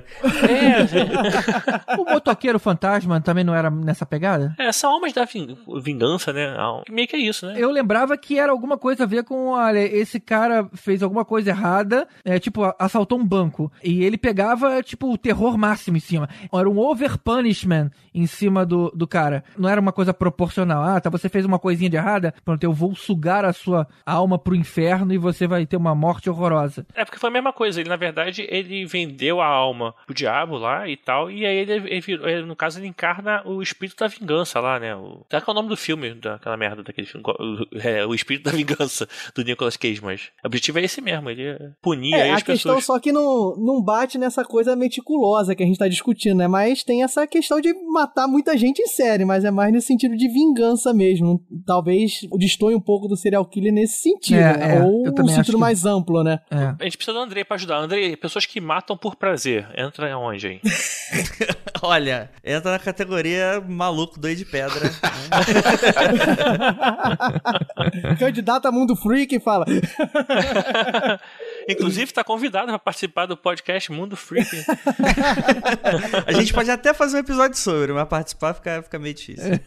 É, O motoqueiro fantasma também não era nessa pegada? é, são almas da ving- vingança, né? Meio que é isso, né? Eu lembrava que era alguma coisa a ver com, olha, esse cara fez alguma coisa errada, é, tipo, assaltou um banco. E ele pegava, tipo, o terror máximo em cima. Era um over punishment em cima do, do cara. Não era uma coisa proporcional. Ah, tá, você fez uma coisinha de errada, pronto, eu vou sugar a sua alma pro inferno e você vai ter uma morte horrorosa. É porque foi a mesma coisa. Ele, na verdade, ele vendeu a alma pro diabo lá e tal. E aí ele, ele virou- ele, no caso, ele encarna o espírito da vingança lá, né? O, será que é o nome do filme, daquela merda daquele filme? O, é, o espírito da vingança do Nicolas Cage, mas o objetivo é esse mesmo, ele é punir É, aí a as questão pessoas. só que não, não bate nessa coisa meticulosa que a gente tá discutindo, né? Mas tem essa questão de matar muita gente em série, mas é mais nesse sentido de vingança mesmo. Talvez destoie um pouco do serial killer nesse sentido, É, né? é, Ou um sentido que- mais amplo, né? É. A gente precisa do Andrei pra ajudar. Andrei, pessoas que matam por prazer. Entra onde aí? Olha, entra na categoria maluco, doido de pedra. Candidato a Mundo Freak fala. Inclusive, tá convidado pra participar do podcast Mundo Freak. A gente pode até fazer um episódio sobre, mas participar fica, fica meio difícil.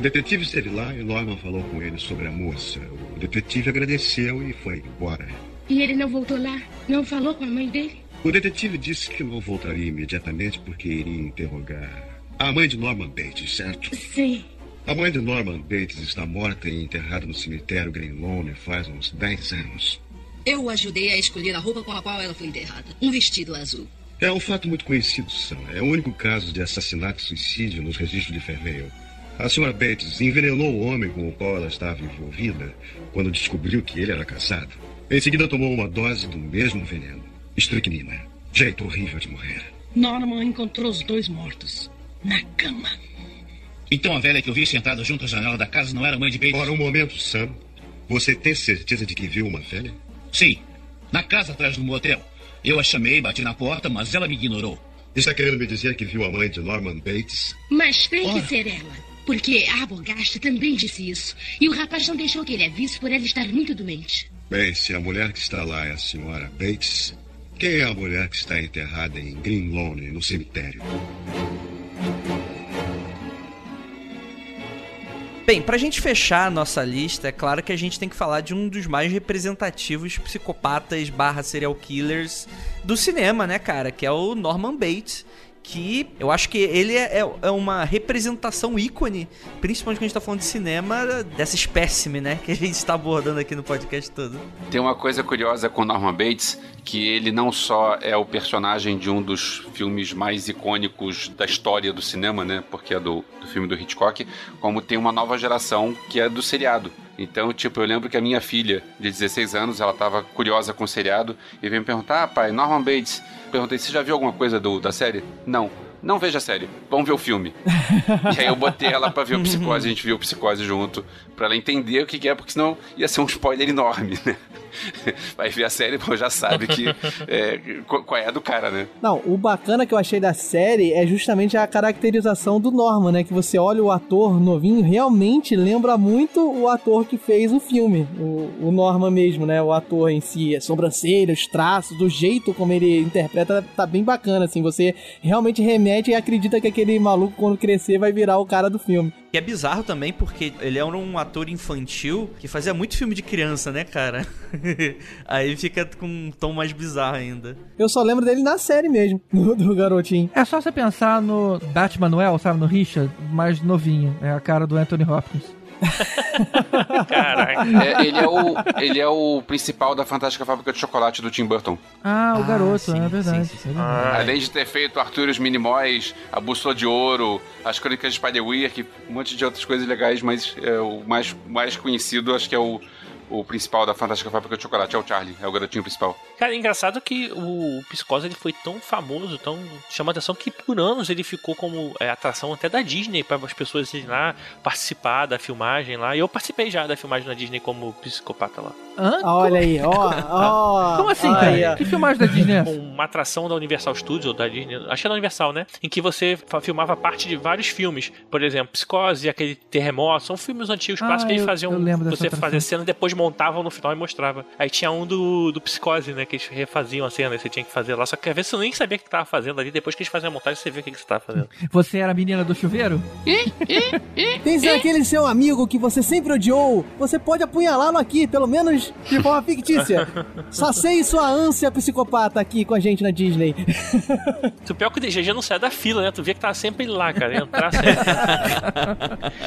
O detetive esteve lá e Norman falou com ele sobre a moça. O detetive agradeceu e foi embora. E ele não voltou lá? Não falou com a mãe dele? O detetive disse que não voltaria imediatamente porque iria interrogar a mãe de Norman Bates, certo? Sim. A mãe de Norman Bates está morta e enterrada no cemitério Greenlawn faz uns 10 anos. Eu o ajudei a escolher a roupa com a qual ela foi enterrada. Um vestido azul. É um fato muito conhecido, Sam. É o único caso de assassinato e suicídio nos registros de Fairvale. A senhora Bates envenenou o homem com o qual ela estava envolvida quando descobriu que ele era casado. Em seguida, tomou uma dose do mesmo veneno, estricnina. Jeito horrível de morrer. Norman encontrou os dois mortos. Na cama. Então a velha que eu vi sentada junto à janela da casa não era a mãe de Bates? Ora, um momento, Sam. Você tem certeza de que viu uma velha? Sim. Na casa atrás do motel. Eu a chamei, bati na porta, mas ela me ignorou. Está querendo me dizer que viu a mãe de Norman Bates? Mas tem Ora. que ser ela. Porque a Bogasta também disse isso. E o rapaz não deixou que ele a visse por ela estar muito doente. Bem, se a mulher que está lá é a senhora Bates, quem é a mulher que está enterrada em Green Lawn, no cemitério? Bem, pra gente fechar a nossa lista, é claro que a gente tem que falar de um dos mais representativos psicopatas barra serial killers do cinema, né, cara? Que é o Norman Bates. Que eu acho que ele é, é- é uma representação ícone, principalmente quando a gente tá falando de cinema, dessa espécime, né? Que a gente está abordando aqui no podcast todo. Tem uma coisa curiosa com Norman Bates, que ele não só é o personagem de um dos filmes mais icônicos da história do cinema, né? Porque é do, do filme do Hitchcock, como tem uma nova geração que é do seriado. Então, tipo, eu lembro que a minha filha, de 16 anos, ela tava curiosa com o seriado e veio me perguntar, ah, pai, Norman Bates. Perguntei, você já viu alguma coisa do, da série? Não. Não veja a série, vamos ver o filme. e aí eu botei ela pra ver o Psicose, a gente viu o Psicose junto, pra ela entender o que, que é, porque senão ia ser um spoiler enorme, né? Vai ver a série, pô, já sabe que é, qu- qual é a do cara, né? Não, o bacana que eu achei da série é justamente a caracterização do Norman, né? Que você olha o ator novinho, realmente lembra muito o ator que fez o filme, o, o Norman mesmo, né? O ator em si, a sobrancelha, os traços, do jeito como ele interpreta, tá bem bacana, assim. Você realmente remete e acredita que aquele maluco, quando crescer, vai virar o cara do filme. E é bizarro também porque ele era um ator infantil que fazia muito filme de criança, né, cara? Aí fica com um tom mais bizarro ainda. Eu só lembro dele na série mesmo, do, do garotinho. É só você pensar no Batman Noel, sabe? No Richard, mais novinho. É a cara do Anthony Hopkins. Caraca. É, ele, é o, ele é o principal da Fantástica Fábrica de Chocolate do Tim Burton. Ah, o Ah, garoto, sim, é verdade. sim, sim. é verdade. Além de ter feito Arthur e os Minimóis, A Bússola de Ouro, As Crônicas de Spiderwick, um monte de outras coisas legais, mas é, o mais, mais conhecido acho que é o, o principal da Fantástica Fábrica de Chocolate, é o Charlie, é o garotinho principal. Cara, é engraçado que o Psicose ele foi tão famoso, tão chama atenção que por anos ele ficou como é, atração até da Disney para as pessoas irem lá participar da filmagem lá. E eu participei já da filmagem na Disney como psicopata lá. Hã? Ah, Olha aí, ó, ó. Como assim, cara? Que filmagem da Disney é essa? Uma atração da Universal Studios ou da Disney, acho que é da Universal, né? Em que você filmava parte de vários filmes. Por exemplo, Psicose, aquele Terremoto, são filmes antigos Ah, clássicos que eles faziam. eu Você fazia cena e depois montavam no final e mostrava. Aí tinha um do, do Psicose, né? Que eles refaziam a cena e você tinha que fazer lá. Só que às vezes você nem sabia o que tava fazendo ali. Depois que eles faziam a montagem, você vê o que, que você tava fazendo. Você era a menina do chuveiro? Tem aquele seu amigo que você sempre odiou. Você pode apunhalá-lo aqui, pelo menos de forma fictícia. Sacie sua ânsia psicopata aqui com a gente na Disney. O pior é que o DGG não sai da fila, né? Tu via que tava sempre lá, cara. Entrar sempre.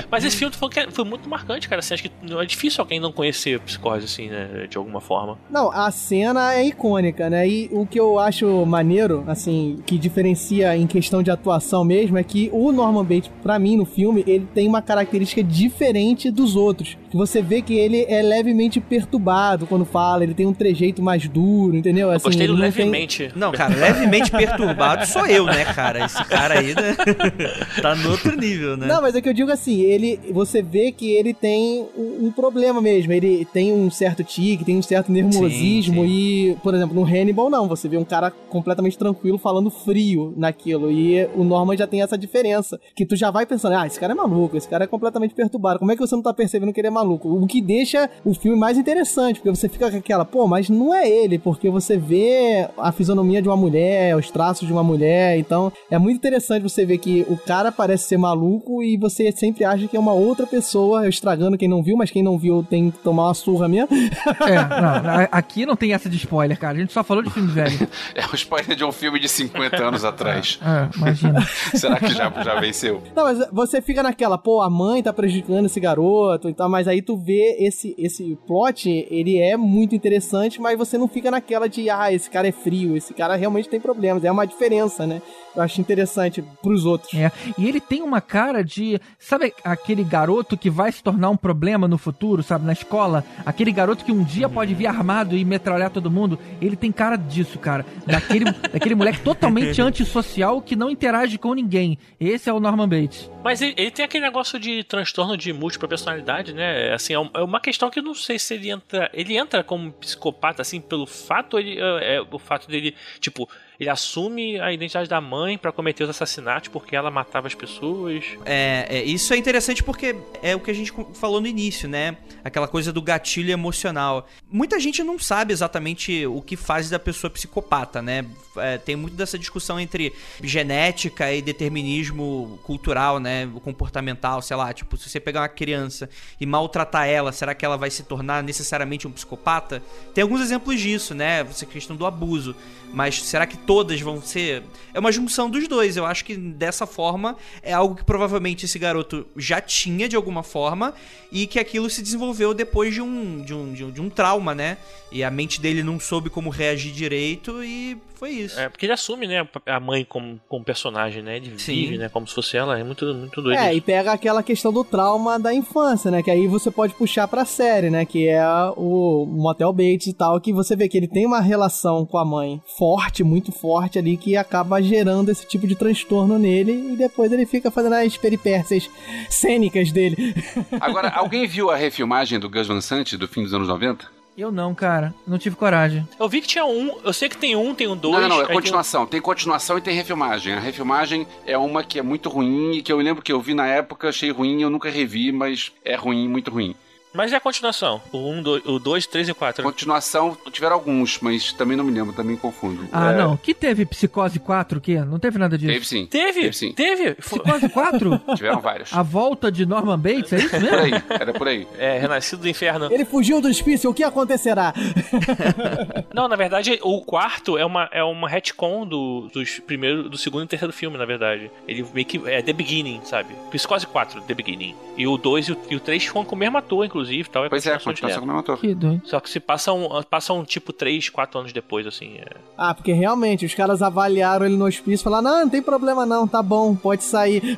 Mas esse filme foi, foi muito marcante, cara. Assim, acho que não é difícil alguém não conhecer Psicose, assim, né? De alguma forma. Não, a cena é icônica, né? E o que eu acho maneiro, assim, que diferencia em questão de atuação mesmo, é que o Norman Bates, pra mim, no filme, ele tem uma característica diferente dos outros. Que você vê que ele é levemente perturbado quando fala, ele tem um trejeito mais duro, entendeu? Eu Assim, gostei ele do não tem- levemente. Não, cara, levemente perturbado sou eu, né, cara? Esse cara aí né? tá no outro nível, né? Não, mas é que eu digo assim, ele, você vê que ele tem um, um problema mesmo. Ele tem um certo tique, tem um certo nervosismo Sim, e, por exemplo, no Hannibal não, você vê um cara completamente tranquilo falando frio naquilo e o Norman já tem essa diferença, que tu já vai pensando, ah, esse cara é maluco, esse cara é completamente perturbado. Como é que você não tá percebendo que ele é maluco? O que deixa o filme mais interessante, porque você fica com aquela, pô, mas não é ele, porque você vê a fisionomia de uma mulher, os traços de uma mulher, então é muito interessante você ver que o cara parece ser maluco e você sempre acha que é uma outra pessoa, estragando quem não viu, mas quem não viu tem que tomar uma surra mesmo. É, não, aqui não tem essa de spoiler, cara. A gente só falou de filme velho. É o spoiler de um filme de 50 anos atrás. É, imagina. Será que já, já venceu? Não, mas você fica naquela, pô, a mãe tá prejudicando esse garoto e tal, mas aí tu vê esse, esse plot, ele é muito interessante, mas você não fica naquela de, ah, esse cara é frio, esse cara realmente tem problemas. É uma diferença, né? Eu acho interessante pros outros. É, e ele tem uma cara de. Sabe aquele garoto que vai se tornar um problema no futuro, sabe, na escola? Aquele garoto que um dia pode vir armado e metralhar todo mundo. Ele tem cara disso, cara. Daquele, daquele moleque totalmente antissocial que não interage com ninguém. Esse é o Norman Bates. Mas ele, ele tem aquele negócio de transtorno de múltipla personalidade, né? Assim, é é uma questão que eu não sei se ele entra. Ele entra como psicopata, assim, pelo fato, ele, é, é o fato dele, tipo, ele assume a identidade da mãe pra cometer os assassinatos porque ela matava as pessoas. É, é, isso é interessante porque é o que a gente falou no início, né? Aquela coisa do gatilho emocional. Muita gente não sabe exatamente o que faz da pessoa psicopata, né? É, tem muito dessa discussão entre genética e determinismo cultural, né? Comportamental, sei lá. Tipo, se você pegar uma criança e maltratar ela, será que ela vai se tornar necessariamente um psicopata? Tem alguns exemplos disso, né? Essa questão do abuso. Mas será que todas vão ser. É uma junção dos dois. Eu acho que dessa forma é algo que provavelmente esse garoto já tinha de alguma forma e que aquilo se desenvolveu depois de um, de um, de um, de um trauma, né? E a mente dele não soube como reagir direito e foi isso. É, porque ele assume, né, a mãe como, como personagem, né? Ele Sim. vive, né, como se fosse ela. É muito, muito doido. É, isso. e pega aquela questão do trauma da infância, né? Que aí você pode puxar pra série, né? Que é o Motel Bates e tal, que você vê que ele tem uma relação com a mãe forte, muito forte ali, que acaba gerando esse tipo de transtorno nele e depois ele fica fazendo as peripécias cênicas dele. Agora, alguém viu a refilmagem do Gus Van Sant do fim dos anos 90? Eu não, cara. Não tive coragem. Eu vi que tinha um, eu sei que tem um, tem um dois. Não, não, não, é tem continuação. Tem continuação e tem refilmagem. A refilmagem é uma que é muito ruim e que eu lembro que eu vi na época, achei ruim, eu nunca revi, mas é ruim, muito ruim. Mas é a continuação. O 1, um, dois- o 2, 3 e 4. Continuação, tiveram alguns, mas também não me lembro, também confundo. Ah, É, não. Que teve Psicose 4 o quê? Não teve nada disso. Teve sim. Teve? Teve sim. Teve? Psicose 4? Tiveram vários. A volta de Norman Bates, é isso Por mesmo? aí, era por aí. É, Renascido do Inferno. Ele fugiu do hospício, o que acontecerá? Não, na verdade, o quarto é uma, é uma retcon do, dos primeiro, do segundo e terceiro filme, na verdade. Ele meio que é The Beginning, sabe? Psicose 4, The Beginning. E o 2 e o, e o 3 ficam com o mesmo ator, inclusive, tal. Pois é, continuação com o mesmo ator. Que doido. Só que se passam, passam tipo 3, 4 anos depois, assim. é. Ah, porque realmente os caras avaliaram ele no hospício e falaram: não, não tem problema não, tá bom, pode sair.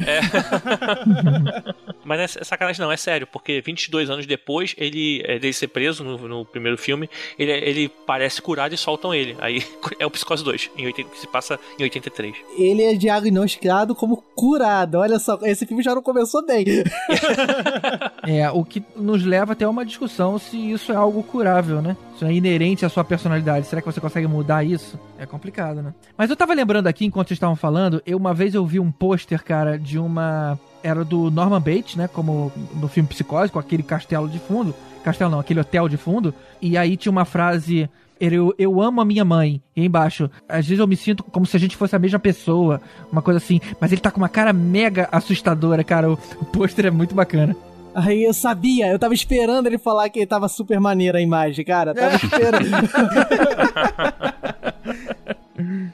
Mas é sacanagem não, é sério, porque 22 anos depois, ele, é, dele ser preso no, no primeiro filme, ele, ele parece curado e soltam ele. Aí é o Psicose 2, em 80, que se passa em 83. Ele é diagnosticado como curado. Olha só, esse filme já não começou bem. É, o que nos leva até uma discussão se isso é algo curável, né? Isso é inerente à sua personalidade. Será que você consegue mudar isso? É complicado, né? Mas eu tava lembrando aqui, enquanto vocês estavam falando, eu uma vez eu vi um pôster, cara, de uma. Era do Norman Bates, né? Como no filme Psicose, com aquele castelo de fundo. Castelo não, aquele hotel de fundo. E aí tinha uma frase. Eu, eu amo a minha mãe. E aí embaixo, às vezes eu me sinto como se a gente fosse a mesma pessoa. Uma coisa assim. Mas ele tá com uma cara mega assustadora, cara. O, o pôster é muito bacana. Aí eu sabia, eu tava esperando ele falar que tava super maneira a imagem, cara. Tava esperando.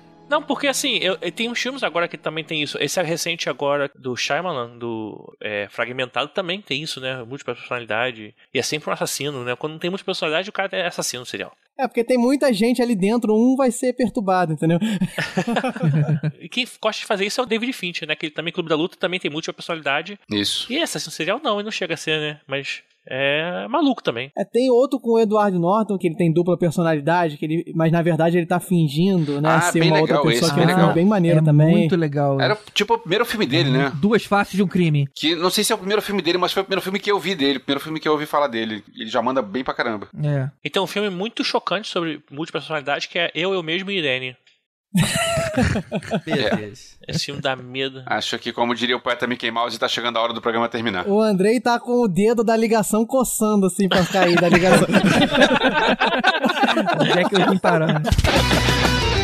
Não, porque assim, eu, eu- tem uns filmes agora que também tem isso. Esse é recente agora do Shyamalan, do é, Fragmentado, também tem isso, né? Múltipla personalidade. E é sempre um assassino, né? Quando não tem múltipla personalidade, o cara é assassino serial. É, porque tem muita gente ali dentro, um vai ser perturbado, entendeu? E quem gosta de fazer isso é o David Fincher, né? Que ele também, Clube da Luta, também tem múltipla personalidade. Isso. E assassino serial não, ele não chega a ser, né? Mas é maluco também. É, tem outro com o Edward Norton, que ele tem dupla personalidade, que ele, mas na verdade ele tá fingindo, né? Ah, ser bem uma legal outra pessoa esse, que é bem filme legal. bem maneiro é também. Muito legal. Era tipo o primeiro filme dele, né? Duas faces de um crime. Que não sei se é o primeiro filme dele, mas foi o primeiro filme que eu vi dele, o primeiro filme que eu ouvi falar dele. Ele já manda bem pra caramba. É. E tem um filme muito chocante sobre múltipla personalidade que é Eu, Eu Mesmo e Irene. Beleza. Esse filme dá medo. Acho que, como diria o poeta Mickey Mouse, tá chegando a hora do programa terminar. O Andrei tá com o dedo da ligação coçando assim pra cair da ligação. Onde é que eu vim parar?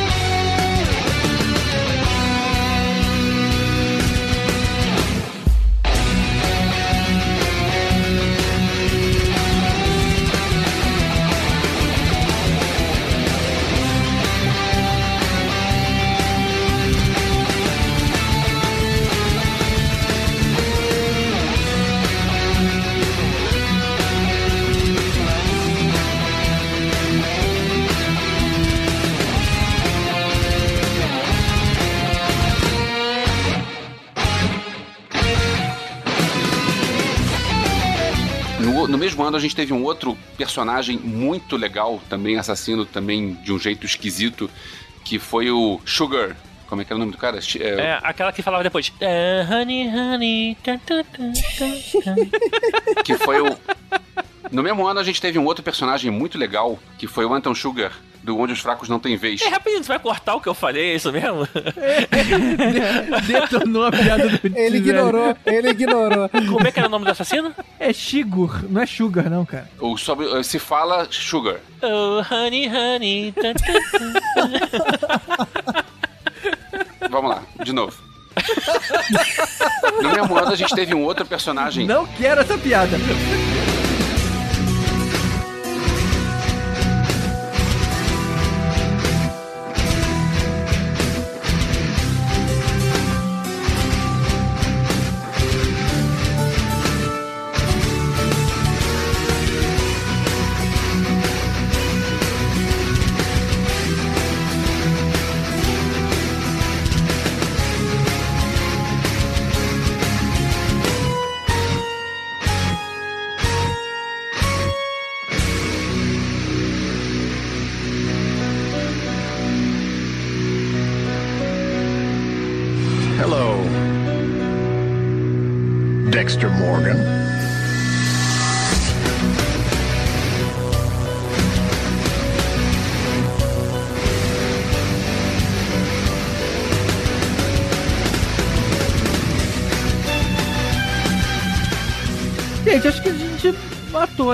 mesmo ano a gente teve um outro personagem muito legal, também assassino, também de um jeito esquisito, que foi o Sugar. Como é que era o nome do cara? É, É, aquela que falava depois. "Ah, honey, honey. tan, tan, tan." que foi o. No mesmo ano a gente teve um outro personagem muito legal, que foi o Anton Sugar, do Onde os Fracos Não Têm Vez. É, rapidinho, tu vai cortar o que eu falei, é isso mesmo? Detonou a piada do Ele ignorou, ele ignorou. Como é que era o nome do assassino? É Shigur, não é Sugar, não, cara. O sobre, se fala Sugar. Oh, honey, honey. Vamos lá, de novo. No mesmo ano a gente teve um outro personagem. Não quero essa piada.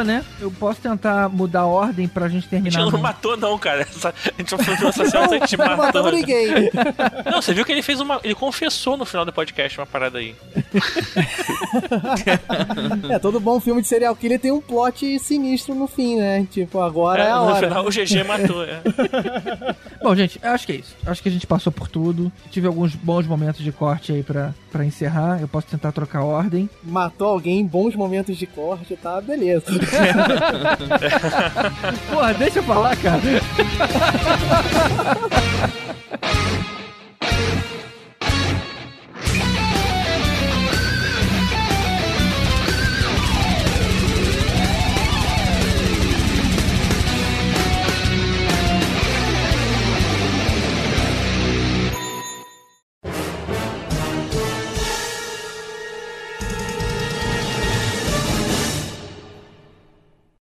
Matou, né? Eu posso tentar mudar a ordem pra gente A terminar. gente não no- matou, não, cara. Essa- a gente não foi essa cena, a gente Não matou. ninguém. Não, você viu que ele fez uma. Ele confessou no final do podcast uma parada aí. É, todo bom filme de serial killer tem um plot sinistro no fim, né? Tipo, agora é, a no hora. final o GG matou, é. Bom, gente, eu acho que é isso. Acho que a gente passou por tudo. Tive alguns bons momentos de corte aí pra, pra encerrar. Eu posso tentar trocar a ordem. Matou alguém em bons momentos de corte, tá? Beleza. Porra, deixa eu falar, cara.